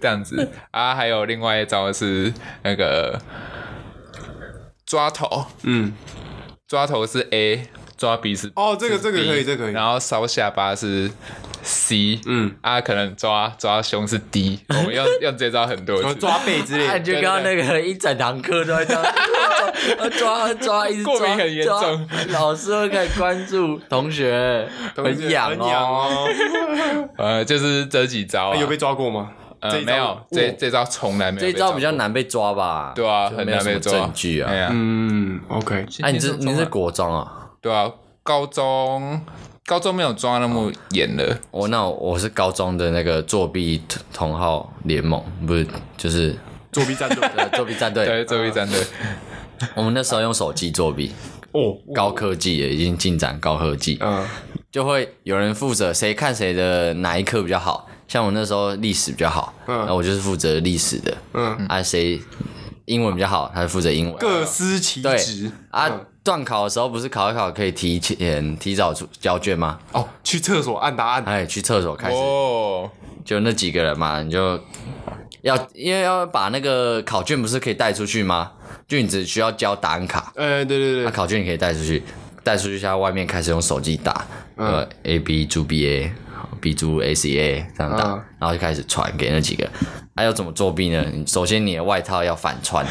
这样子。啊。还有另外一招是那个抓头，嗯，抓头是 A，抓鼻是哦这个这个可以这个可以。然后烧下巴是 C，嗯，啊，可能抓抓胸是 D，[laughs] 我们用用这招很多次，抓背之类啊，的。就刚刚那个一整堂课都在这样抓抓抓，一直抓，过敏很严重老师会开始关注同学，很痒痒哦。哦。[laughs] 呃，就是这几招、啊，有被抓过吗？呃没有，这哦这招从来没有这招比较难被抓吧？对啊，很难被抓证据啊嗯，OK，哎，你是你是国中啊？对啊，高中高中没有抓那么严了，我那我是高中的那个作弊同同号联盟，不是就是作弊战队。[laughs] 呃作弊战队。对，作弊战队，我们那时候用手机作弊，哦，高科技的已经进展高科技，嗯，就会有人负责谁看谁的哪一科比较好。像我那时候历史比较好，嗯。然后我就是负责历史的，嗯，啊谁英文比较好，他就负责英文。各司其对。职啊嗯，段考的时候不是考一考可以提前提早出交卷吗？哦，去厕所按答案。哎，去厕所开始，哦，就那几个人嘛，你就要因为要把那个考卷不是可以带出去吗？就你只需要交答案卡，哎，对对那、对，考卷你可以带出去，带出去下外面开始用手机打，呃，A B 猪 B A。B 猪 A C A 这样打，嗯。然后就开始传给那几个。还、要怎么作弊呢？首先你的外套要反穿，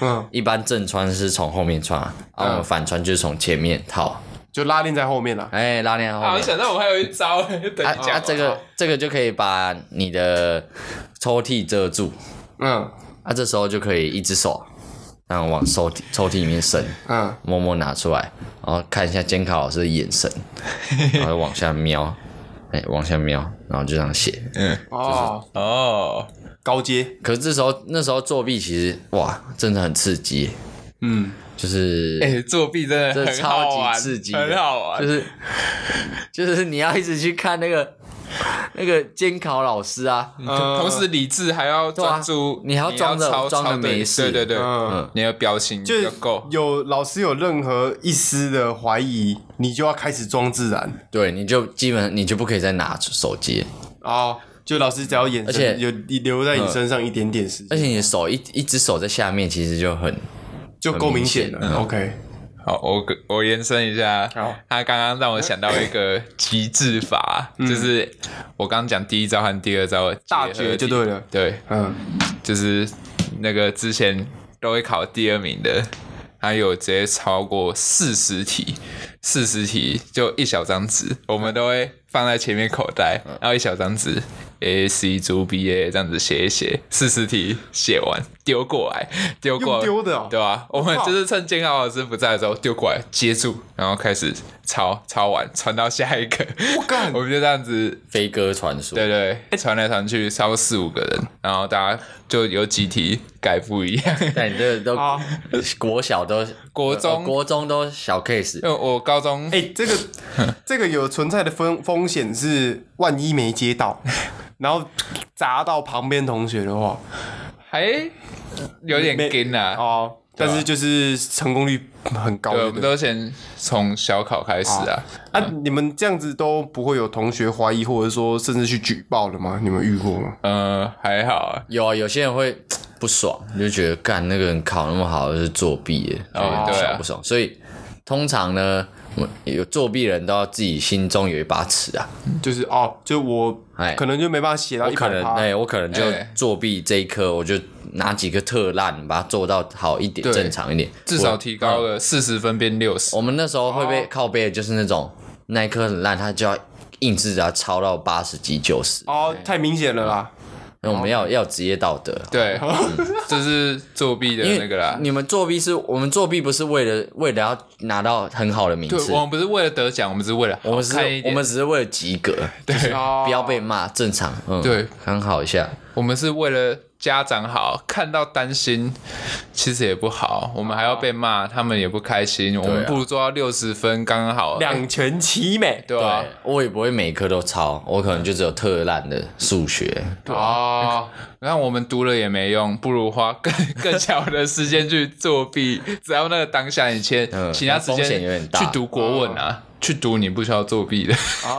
嗯，一般正穿是从后面穿，啊，我们反穿就是从前面套，就拉链在后面了。哎、拉链后啊，我面。想到我还有一招，[laughs] 等啊你讲啊，这个这个就可以把你的抽屉遮住，嗯。啊，这时候就可以一只手，然后往抽屉抽屉里面伸，嗯，默默拿出来，然后看一下监考老师的眼神，[laughs] 然后往下瞄，哎、往下瞄，然后就这样写。嗯。哦，哦，高阶，可是这时候那时候作弊其实哇，真的很刺激，嗯，就是、哎，作弊真的这很超级，刺激很好玩，就是 [laughs] 就是你要一直去看那个 [laughs] 那个监考老师啊，呃同时理智还要专注，对啊你还要装得抄装得抄对没事。对对对，嗯。你的表情就要够。有老师有任何一丝的怀疑，你就要开始装自然。对，你就基本你就不可以再拿出手机，哦。就老师只要眼而且神有留在你身上一点点时间，而且你的手一一只手在下面，其实就很就够明显很明显了。OK，好，我我延伸一下，他刚刚让我想到一个极致法，就是我刚刚讲第一招和第二招大绝就对了。对，嗯，就是那个之前都会考第二名的，他有直接超过四十题，四十题就一小张纸，我们都会放在前面口袋，然后一小张纸 A C 猪 B A 这样子写一写，四十题写完丢过来，丢过来丢的哦对吧、我们就是趁监考老师不在的时候丢过来接住，然后开始抄，抄完传到下一个，我干。我们就这样子。飞鸽传书。对对，传来传去差不多四五个人，然后大家就有几题改不一样。[laughs] 但你这个都好。国小都国中。呃国中都小 case，因为我高中。哎、这个 [laughs] 这个有存在的风风险是，万一没接到，[laughs] 然后砸到旁边同学的话，还有点没跟啊，哦，但是就是成功率很高对，我的们。都先从小考开始啊。啊，你们这样子都不会有同学怀疑，或者说甚至去举报的吗？你们遇过吗？呃，还好啊。有啊，有些人会 [tsk] 不爽，就觉得干那个人考那么好就是作弊耶，哦对不爽？所以通常呢，有作弊人都要自己心中有一把尺啊，就是哦，就我哎。可能就没办法写到我可一百趴。能哎，我可能就哎。作弊这一科，我就拿几个特烂，把它做到好一点，对。正常一点，至少提高了四十分变六十。我。们那时候会被哦。靠背的就是那种那一科很烂，他就要硬是要抄到八十几九十，哦，太明显了啦。因为我们要要职业道德。对，[laughs] 这是作弊的那个啦。你们作弊是我们作弊不是为了为了要拿到很好的名，次，我们不是为了得奖，我们只是为了我们是我们只是为了及格，对，哦不要被骂，正常，嗯，对，很好一下，我们是为了家长好，看到担心，其实也不好，我们还要被骂，他们也不开心，我们不如做到六十分刚刚好，两全其美。对吧、对，我也不会每科都抄，我可能就只有特烂的数学，哦，然后我们读了也没用，不如花更 [laughs] 更小的时间去作弊。只要那个当下你先，嗯其他时风险间有点大。去读国文啊，去读你不需要作弊的。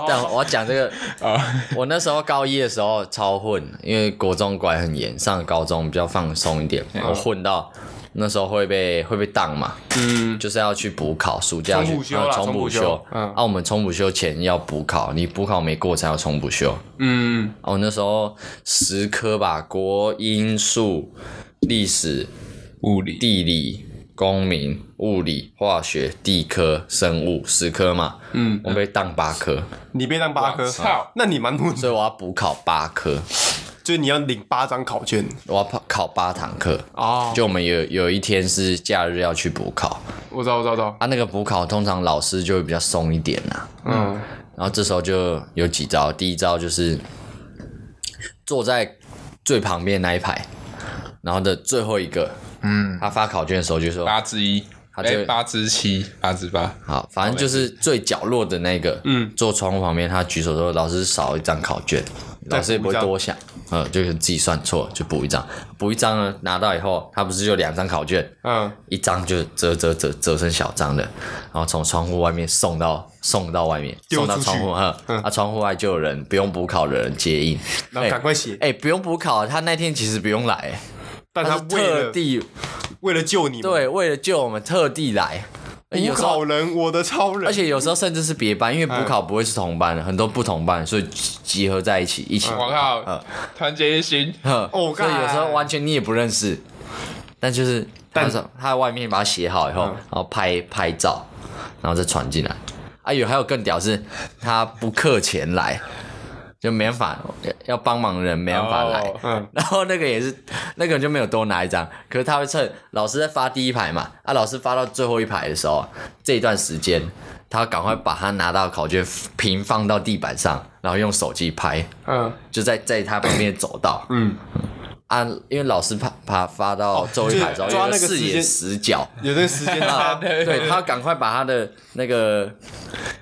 但我要讲这个，啊 [laughs] 我那时候高一的时候超混，因为国中管很严，上高中比较放松一点，我混到那时候会被会被当嘛，嗯，就是要去补考，暑假去重补修啊，我们重补修前要补考，你补考没过才要重补修。嗯，哦，那时候十科吧，国英数、历史、物理。地理、公民、物理、化学、地科、生物十科嘛，嗯，我被当八科，你被当八科？操，那你蛮混的，所以我要补考八科，就是你要领八张考卷。我要考考八堂课。哦。就我们有有一天是假日要去补考。我知道，我知道，我知道。啊，那个补考通常老师就会比较松一点啦、嗯，然后这时候就有几招，第一招就是坐在最旁边那一排，然后的最后一个，嗯，他发考卷的时候就说，八之一，他就哎，八之七，八之八。好，反正就是最角落的那个，嗯，坐窗户旁边，他举手说老师少一张考卷，老师也不会多想，呃，就是自己算错就补一张，补一张呢拿到以后，他不是就两张考卷，嗯，一张就折折折折成小张的，然后从窗户外面送到送到外面，送到窗户，嗯，啊，窗户外就有人不用补考的人接应，然后赶快写。哎、不用补考，他那天其实不用来，但他特地为了救你们，对为了救我们特地来，补考人，我的超人。而且有时候甚至是别班，因为补考不会是同班的，很多不同班，所以集合在一起一起。我靠，团结一心，呵哦所以有时候完全你也不认识，但就是但是他在外面把它写好以后，然后拍拍照，然后再传进来。啊，有还有更屌是，他不课前来，就没办法要要帮忙的人没办法来。然后那个也是，那个人就没有多拿一张，可是他会趁老师在发第一排嘛，啊，老师发到最后一排的时候，这一段时间，他赶快把他拿到考卷平放到地板上，然后用手机拍，嗯。就在在他旁边走道。嗯，啊，因为老师怕怕发到周一排抓那个视野死角。有这个时间差，[laughs] 对他赶快把他的那个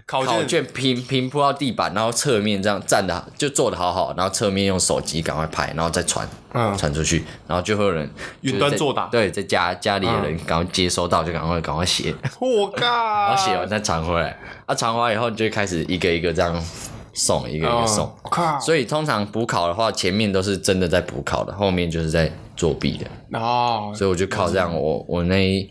考卷平平铺到地板，然后侧面这样站的就坐的好好，然后侧面用手机赶快拍，然后再传嗯传出去，然后就会有人云端作答对，在家家里的人赶快接收到就赶快赶快写，我靠！然后写完再传回来，啊传回来以后你就开始一个一个这样送，一个一个送。所以通常补考的话，前面都是真的在补考的，后面就是在作弊的。哦，所以我就靠这样，我我那一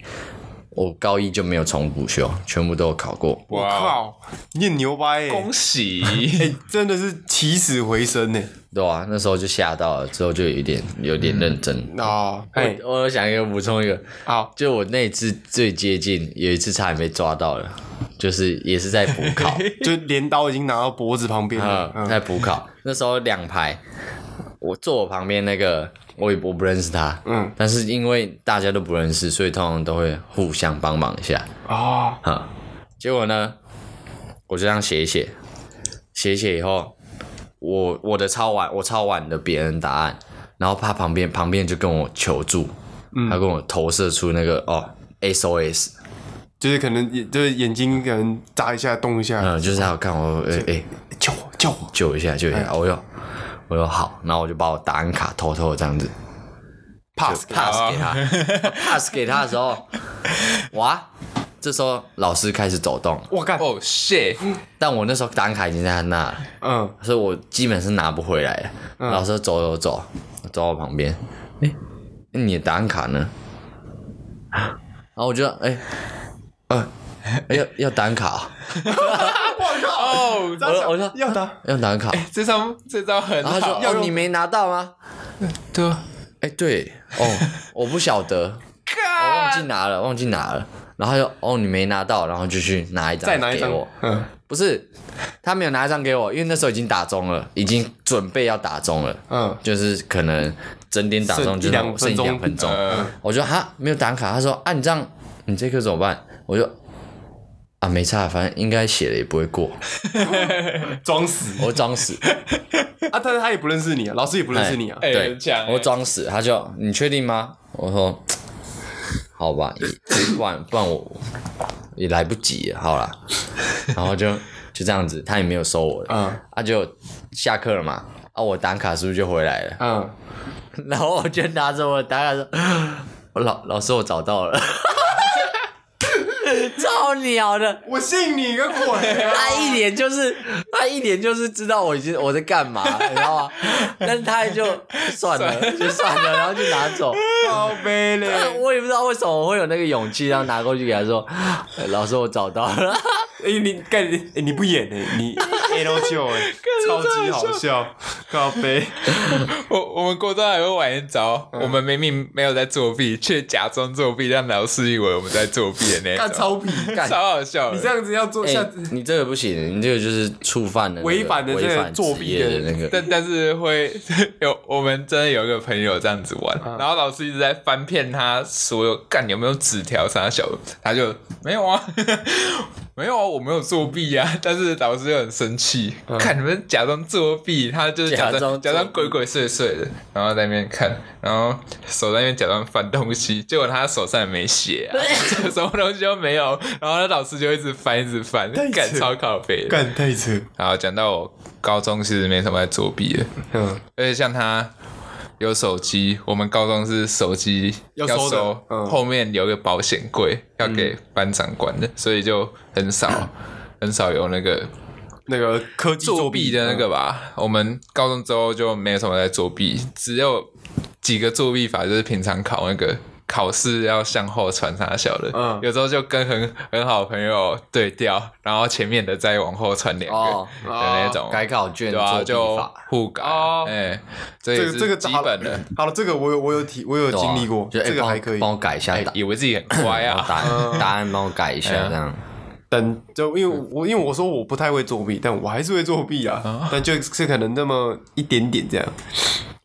我高一就没有重补修，全部都有考过。我靠！你很牛掰耶！恭喜！哎，[laughs] 真的是起死回生呢！对啊，那时候就吓到了，之后就有一点有点认真。哦，哎，我我想一个补充一个，好，就我那一次最接近，有一次差点被抓到了，就是也是在补考，[laughs] 就镰刀已经拿到脖子旁边了。在补考，那时候两排，我坐我旁边那个，我也我不认识他，嗯，但是因为大家都不认识，所以通常都会互相帮忙一下，哦，哈，结果呢，我就这样写一写，写一写以后，我我的抄完，我抄完的别人答案，然后他旁边旁边就跟我求助，他跟我投射出那个哦 SOS，就是可能眼就是眼睛可能眨一下动一下，嗯，就是他有看我，哎、哎、救我救我！救一下救一下，我有我有好，然后我就把我答案卡偷偷的这样子。Pass 就 pass 给他，[laughs] pass 给他的时候，哇，这时候老师开始走动，我干，哦 shit！但我那时候答案卡已经在他那了。嗯，所以我基本是拿不回来。的。老师走走走，走到我旁边，哎、那你的答案卡呢？然后我就哎、呃，哎 [laughs] 要要答案卡、[laughs] 啊，哦，我说我说要打，要答案卡，这张这张很然后他说好，哦你没拿到吗？[laughs] 对啊，哎、对，哦我不晓得，我忘记拿了，忘记拿了。然后他就哦你没拿到，然后就去拿一张再拿一张给我，，嗯，不是他没有拿一张给我，因为那时候已经打钟了，已经准备要打钟了。嗯，就是可能整点打钟剩一就是剩一两分钟两分钟，嗯我就哈没有打卡，他说啊你这样你这科怎么办？我就啊没差，反正应该写了也不会过，装死我就装死，[laughs] 啊！但是他也不认识你啊，老师也不认识你啊。哎对很强，我就装死，他就你确定吗？我说 [tsk] 好吧，不然不然我也来不及了，好啦，然后就就这样子，他也没有收我的，嗯啊就下课了嘛，啊我打卡是不是就回来了？嗯，[laughs] 然后我就拿着我的答案说：“我 [gasps] 老老师，我找到了。”超鸟的，我信你个鬼啊！[laughs] 他一脸就是他一脸就是知道我已经我在干嘛，你知道吗？[laughs] 但是他也就算了，就算了，然后就拿走。靠背嘞，我也不知道为什么我会有那个勇气，然后拿过去给他说：“哎 [laughs] 老师，我找到了。哎你干哎你不演哎，你 L 九哎，超级好笑，靠背，我我们国中还会玩一招，我们明明没有在作弊，却假装作弊，让老师以为我们在作弊的那种，干超皮，干超好笑。你这样子要做哎下次你这个不行，你这个就是触犯了那个违反了这个违反作弊的的那个。但但是会 [laughs] 有我们真的有一个朋友这样子玩，嗯然后老师一直在翻遍他所有干有没有纸条啥小，他就没有啊，[laughs] 没有啊，我没有作弊啊。但是老师又很生气，看你们假装作弊，他就是假假装装假装鬼鬼祟祟的，然后在那边看，然后手在那边假装翻东西，结果他手上也没写啊，[laughs] 什么东西都没有，然后那老师就一直翻一直翻，干扯超靠背的。干太扯，然后讲到我高中其实没什么在作弊的。嗯，而且像他有手机，我们高中是手机要收的收，嗯后面留个保险柜要给班长管的，所以就很少 [coughs] 很少有那个那个科技作弊的那个吧。我们高中之后就没有什么在作弊，只有几个作弊法，就是平常考那个。考试要向后传啥小的，嗯。有时候就跟很很好的朋友对调，然后前面的再往后传两个哦的那种，改考卷就互改，哦。哎，这个这个基本的。好了，这个我有我有体我有经历过，这个还可以。帮。我改一下以为自己很乖啊，答答案帮我改一下，这样。但就因为我因为我说我不太会作弊，但我还是会作弊啊，但就是可能那么一点点这样。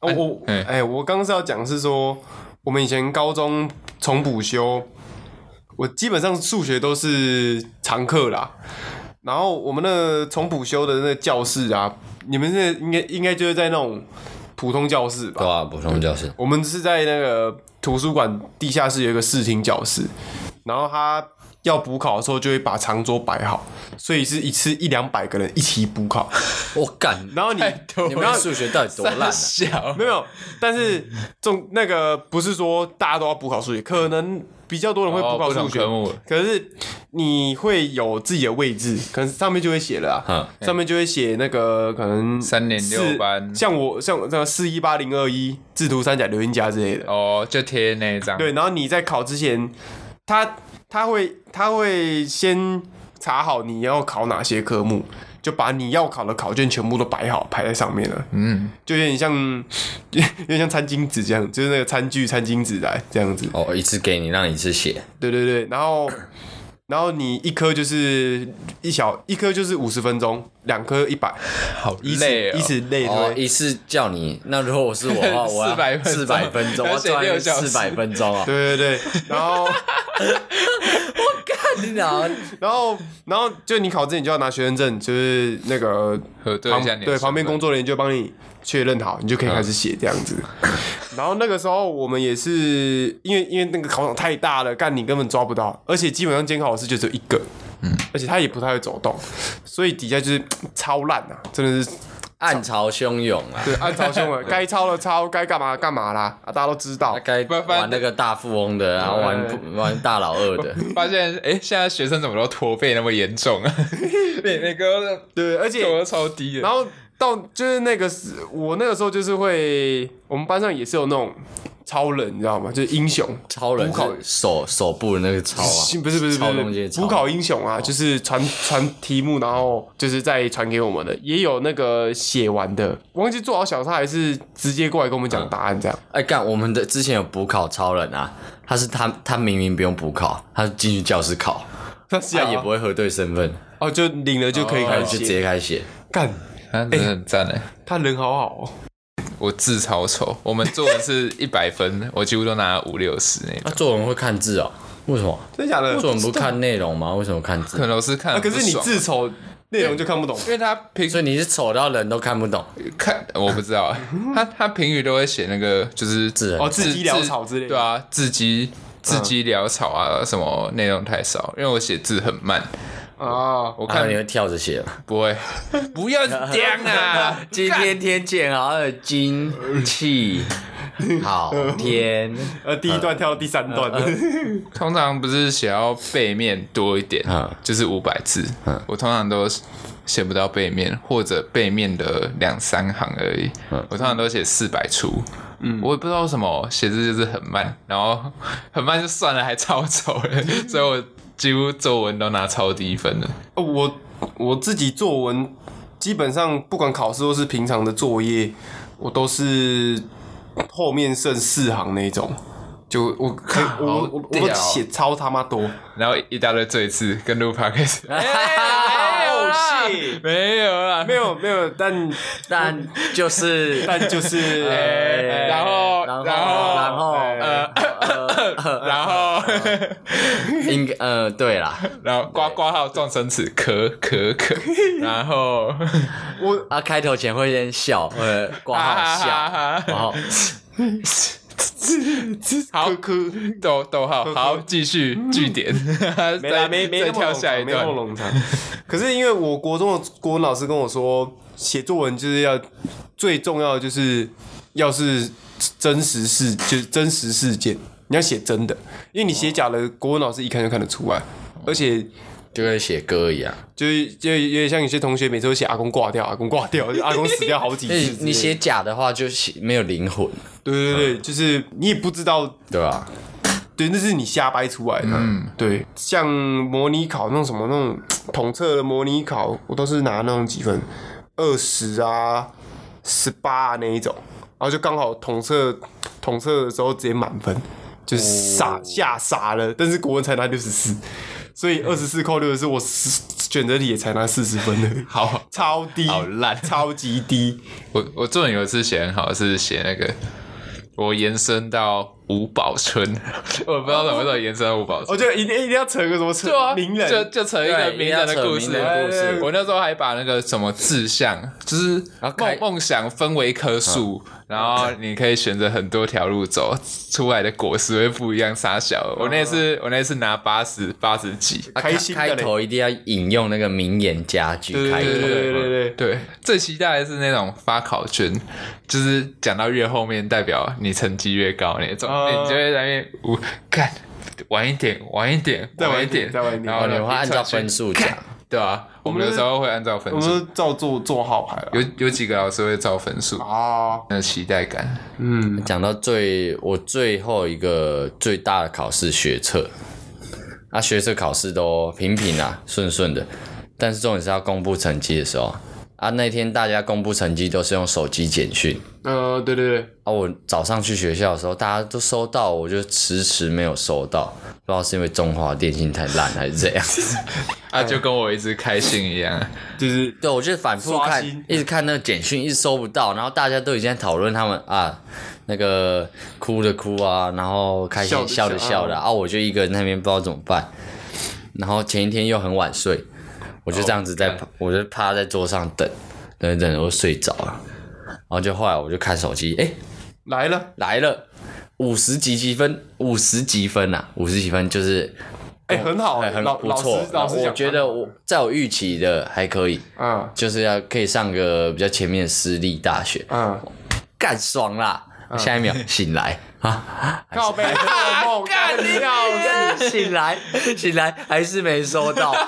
哦我嗯哎，我刚刚是要讲是说，我们以前高中重补修，我基本上数学都是常课啦。然后我们那个重补修的那个教室啊，你们是应该应该就是在那种普通教室吧？对啊，普通教室。我们是在那个图书馆地下室有一个视听教室，然后它要补考的时候就会把长桌摆好，所以是一次一两百个人一起补考。[laughs] 我干，然后你多你们数学到底多烂啊？小没有，但是重那个不是说大家都要补考数学，可能比较多人会补考数学，可是你会有自己的位置，可能上面就会写了啊，嗯上面就会写那个可能三年六班像我像这个四一八零二一制图三甲刘英家之类的，哦，就贴那一张。对，然后你在考之前，他他会他会先查好你要考哪些科目，就把你要考的考卷全部都摆好，排在上面了。嗯，就有点像，有点像餐巾纸这样，就是那个餐具、餐巾纸来这样子。哦，一次给你，让你一次写，对对对，然后然后你一科就是一小一科就是五十分钟，两科一百，好累哦。以此类哦，推。一次叫你。那如果我是我的话，我要 [laughs] 400分钟四百分钟，我要写要六小时四百分钟啊！对对对，然后你哪？然后然后就你考之前就要拿学生证，就是那个核对旁一下你对旁边工作人员就帮你确认好，你就可以开始写这样子。[laughs] 然后那个时候我们也是因为因为那个考场太大了，干你根本抓不到，而且基本上监考老师就只有一个，嗯，而且他也不太会走动，所以底下就是超烂啊，真的是暗潮汹涌啊！对暗潮汹涌，[laughs] 该抄的抄，该干嘛干嘛啦，啊，大家都知道。该玩那个大富翁的，然后玩玩大老二的，[laughs] 发现哎，现在学生怎么都驼背那么严重啊？[laughs] 每每个对，而且都都超低的。然后到就是那个时，我那个时候就是会，我们班上也是有那种超人，你知道吗？就是英雄超人补考手手部的那个超啊，不是不是不超东西的超是补考英雄啊，就是传传题目，然后就是再传给我们的，也有那个写完的，忘记做好小差还是直接过来跟我们讲答案这样。哎干，我们的之前有补考超人啊，他是他他明明不用补考，他进去教室考，他也不会核对身份，哦，就领了就可以开就直。接开始写。干，他真的很赞哎。他人好好哦。我字超丑，我们作文是 [laughs] 一百分，我几乎都拿五六十那那种。作文会看字哦？为什么？真的假的？作文不看内容吗？为什么看字可？能老师看可是你字丑，内容就看不懂。因为他评所以你是丑到人都看不懂看我不知道，他他评语都会写那个就是字哦，字迹潦草之类的。对啊，字迹字迹潦草啊，什么内容太少，因为我写字很慢，啊，我看你会跳着写吗？不会，[laughs] 不要这样啊！[laughs] 今天天见好的精气。好天，呃，第一段跳到第三段。通常不是写到背面多一点嗯，就是五百字，我通常都写不到背面，或者背面的两三行而已，我通常都写四百出。嗯，我也不知道为什么写字就是很慢，然后很慢就算了，还超丑的，[laughs] 所以我几乎作文都拿超低分的。哦我我自己作文基本上不管考试或是平常的作业，我都是后面剩四行那种。就我可以，[laughs] 我我我写超他妈多，然后一大堆罪字跟录 podcast，哦，[laughs] shit。没有啦，没有没有，但但就是 [laughs] 但就是，哎然后然后然后然后应该呃对啦，然后挂挂 [laughs] 号撞声词，咳咳咳，然后我啊开头前会先笑，呃挂号笑，然后 [laughs] [laughs] 好科科逗逗号，好继续句点，没没没那么跳下一没那么段，冗长。可是因为我国中的国文老师跟我说，写作文就是要最重要的就是要是真实事，就是真实事件，你要写真的，因为你写假的，国文老师一看就看得出来，而且。就跟写歌一样。就是就有点像有些同学每次都写阿公挂掉，阿公挂掉，[laughs] 阿公死掉好几次你写假的话，就写没有灵魂，对对对，就是你也不知道对吧？对，那是你瞎掰出来的。嗯，对，像模拟考那种什么那种统测的模拟考，我都是拿那种几分，二十啊、十八啊那一种，然后就刚好统测统测的时候直接满分，就是傻、吓傻了。但是国文才拿六十四，所以二十四扣六十四，我选择题也才拿四十分的，[laughs] 好超低，好烂超级低。我我作文有一次写很好，是写那个我延伸到吴宝春，[laughs] 我不知道怎么为什么延伸到吴宝春。我觉得一定一定要扯个什么扯对啊，名人，就就扯一个名人的故事。我那时候还把那个什么志向，就是梦梦想分为一棵树，然后你可以选择很多条路走，出来的果实会不一样。傻小，我那次我那次拿八十八十几，啊开心开头一定要引用那个名言佳句对开头。对对对对。对，对，最期待的是那种发考卷，就是讲到越后面，代表你成绩越高那种，哦你就会在那边我看晚一点，晚一点，再晚一一点，再晚一点哦，然后你会按照分数讲。对啊，我们们有时候会按照分数，我们都照做做号牌了。有有几个老师会照分数，啊，那期待感。嗯，讲到最我最后一个最大的考试学测，啊，学测考试都平平啊，顺顺的，但是重点是要公布成绩的时候啊，那天大家公布成绩都是用手机简讯。呃，对对对，啊，我早上去学校的时候大家都收到，我就迟迟没有收到，不知道是因为中华电信太烂还是怎样。[laughs] 啊，就跟我一直开心一样。就是对，我就反复看，一直看那个简讯，一直收不到，然后大家都已经在讨论他们啊，那个哭的哭啊，然后开心笑笑的笑的啊，我就一个人在那边不知道怎么办，然后前一天又很晚睡，我就这样子在，我就趴在桌上等，等等等，我就睡着了，然后就后来我就看手机，哎、来了，来了，五十几积分，五十积分啊，五十几分就是。哎，很好，很很不错，我老师讲，觉得我在我预期的还可以，嗯就是要可以上个比较前面的私立大学，嗯，干爽啦！下一秒 [laughs] 醒来啊，告白做梦，干你老师，醒来醒来还是没收到，就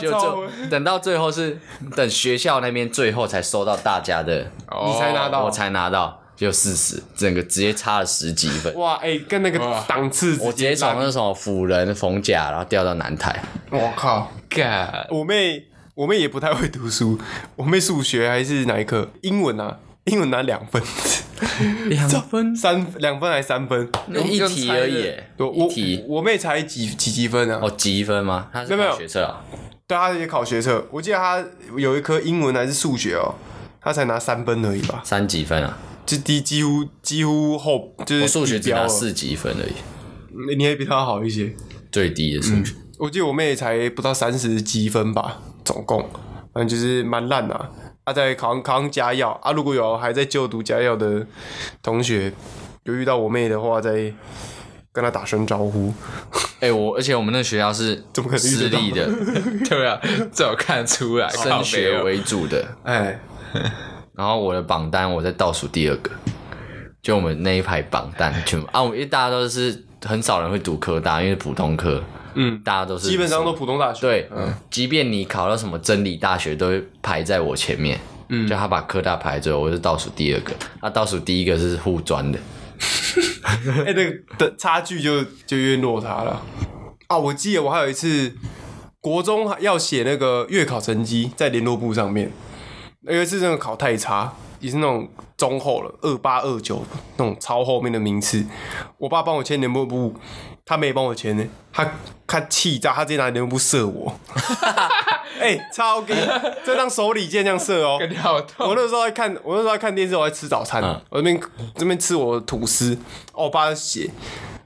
就 [laughs] 等到最后是等学校那边最后才收到大家的，哦。你才拿到。我才拿到就四十，整个直接差了十几分。哇，哎，跟那个档次，我直接从那什么辅仁、逢甲，然后掉到南台，我靠，干，我妹，我妹也不太会读书，我妹数学还是哪一科？英文啊，英文拿两分，[laughs] 两分，[laughs] 三两分还是三分？那一题而已耶，我我一题我妹才几几积分啊？哦，几分吗？没有没有考学测啊？对，她也考学测，我记得她有一科英文还是数学哦，她才拿三分而已吧，三几分啊？就低几乎几乎后就是我数学只拿四几分而已，你也比她好一些。最低的数学。我记得我妹才不到三十积分吧，总共，反正就是蛮烂的、啊。啊，在考上考上家药。啊，如果有还在就读家药的同学，有遇到我妹的话，再跟她打声招呼。[laughs] 哎、我而且我们那个学校是怎么私立的，[laughs] 对啊，这我看得出来，升学为主的。哎，然后我的榜单我在倒数第二个，就我们那一排榜单全部。啊，我因为大家都是很少人会读科大，因为普通科，嗯，大家都是基本上都普通大学。对，嗯，即便你考到什么真理大学，都会排在我前面。嗯，就他把科大排最后，我是倒数第二个，那、倒数第一个是护专的。[laughs] 哎、那个的差距就就越落差了。啊，我记得我还有一次国中要写那个月考成绩在联络簿上面，有一次真的考太差，也是那种中后了，二八二九那种超后面的名次。我爸帮我签联络簿，他没帮我签呢，他他气炸，他直接拿联络簿射我。[laughs] 哎、超给，这张手里剑这样射哦。我那时候在看，我那时候在看电视，我在吃早餐，嗯我这边这边吃我的吐司，哦，我爸在写，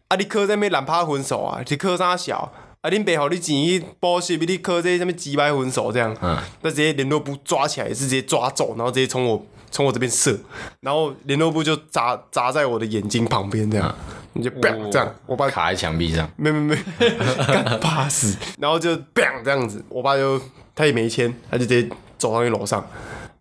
啊，你科在那边懒趴分手啊，你科啥小，啊，恁爸好你钱去补习，比你磕这什么几百分手这样，嗯那直接联络部抓起来，也是直接抓走，然后直接从我从我这边射，然后联络部就砸砸在我的眼睛旁边这样，你就 bang 这样，我爸卡在墙壁上，没没没，[laughs] 干怕死，然后就 bang 这样子，我爸就他也没签，他就直接走上去楼上，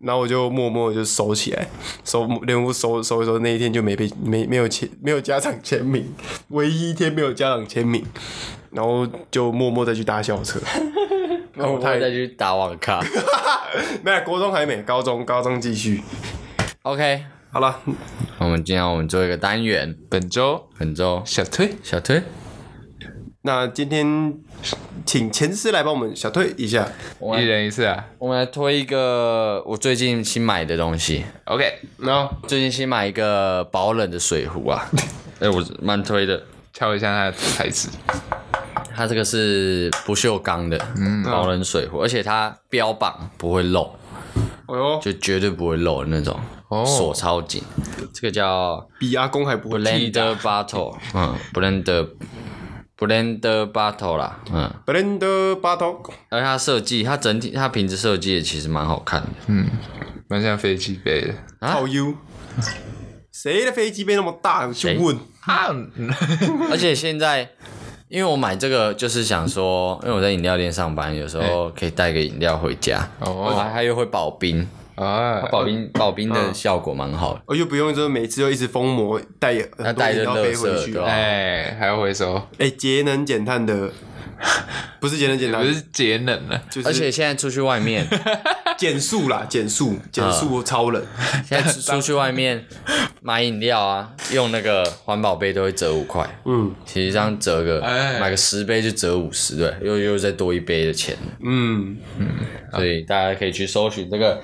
然后我就默默地就收起来，收联络收收一收，那一天就没被没没有签没有家长签名，唯一一天没有家长签名，然后就默默再去搭校车，我他再去打网咖。[laughs] 没有国中还没，高中高中继续，OK，好了，我们今天我们做一个单元，本周。本周。小推。小推，那今天请前师来帮我们小推一下，一人一次啊。我们来推一个我最近新买的东西，OK，然后。最近新买一个保冷的水壶啊，[laughs] 哎、我蛮推的。敲一下它的材质。它这个是不锈钢的保冷水壶，而且它标榜不会漏，哎呦，就绝对不会漏的那种，哦锁超紧。这个叫比阿公还不会 Blender Bottle，[laughs] 嗯，Blender Blender Bottle 啦，嗯，Blender Bottle，而且它设计，它整体它瓶子设计也其实蛮好看的。蛮像飞机杯的。啊靠 U。谁的飞机杯那么大？我去问。啊，而且现在，因为我买这个就是想说，因为我在饮料店上班，有时候可以带个饮料回家，哦。还它又会保冰，啊，保冰保冰的效果蛮好的。我又不用，就是每次又一直封膜带那很多饮料带着垃杯回去圾对。吧哎，还要回收，哎，节能减碳的，[laughs] 不是节能减碳，不是节能了。就是而且现在出去外面，[laughs] 减速啦，减速，减啊速超冷。现在出出去外面买饮料啊，用那个环保杯都会折五块。嗯。其实这样折个哎。买个十杯就折五十，对，又又再多一杯的钱，嗯，所以大家可以去搜寻这个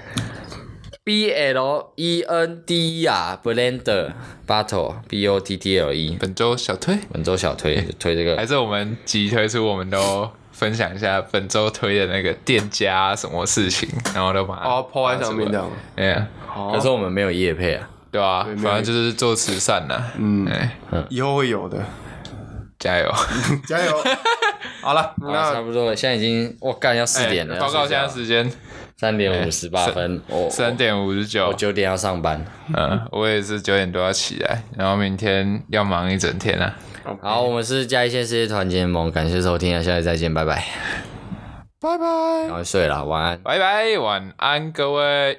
B L E N D E R Blender Bottle B O T T L E 本周小推，本周小推就 [laughs] 推这个，还是我们集推出，我们都分享一下本周推的那个店家什么事情，然后都把它哦，抛在上面这样。哎呀，可是我们没有业配啊，对吧？对没有反正就是做慈善呐。嗯。哎，以后会有的，加油！[laughs] 加油！[laughs] 好了，那，差不多了，现在已经我干要四点了，哎报告现在时间三点五十八分，我三点五十九我，九点要上班。嗯，我也是九点多要起来，然后明天要忙一整天啊。好，我们是嘉义县世界团结联盟，感谢收听啊，下次再见，拜拜。拜拜赶。快睡了，晚安。拜拜，晚安各位。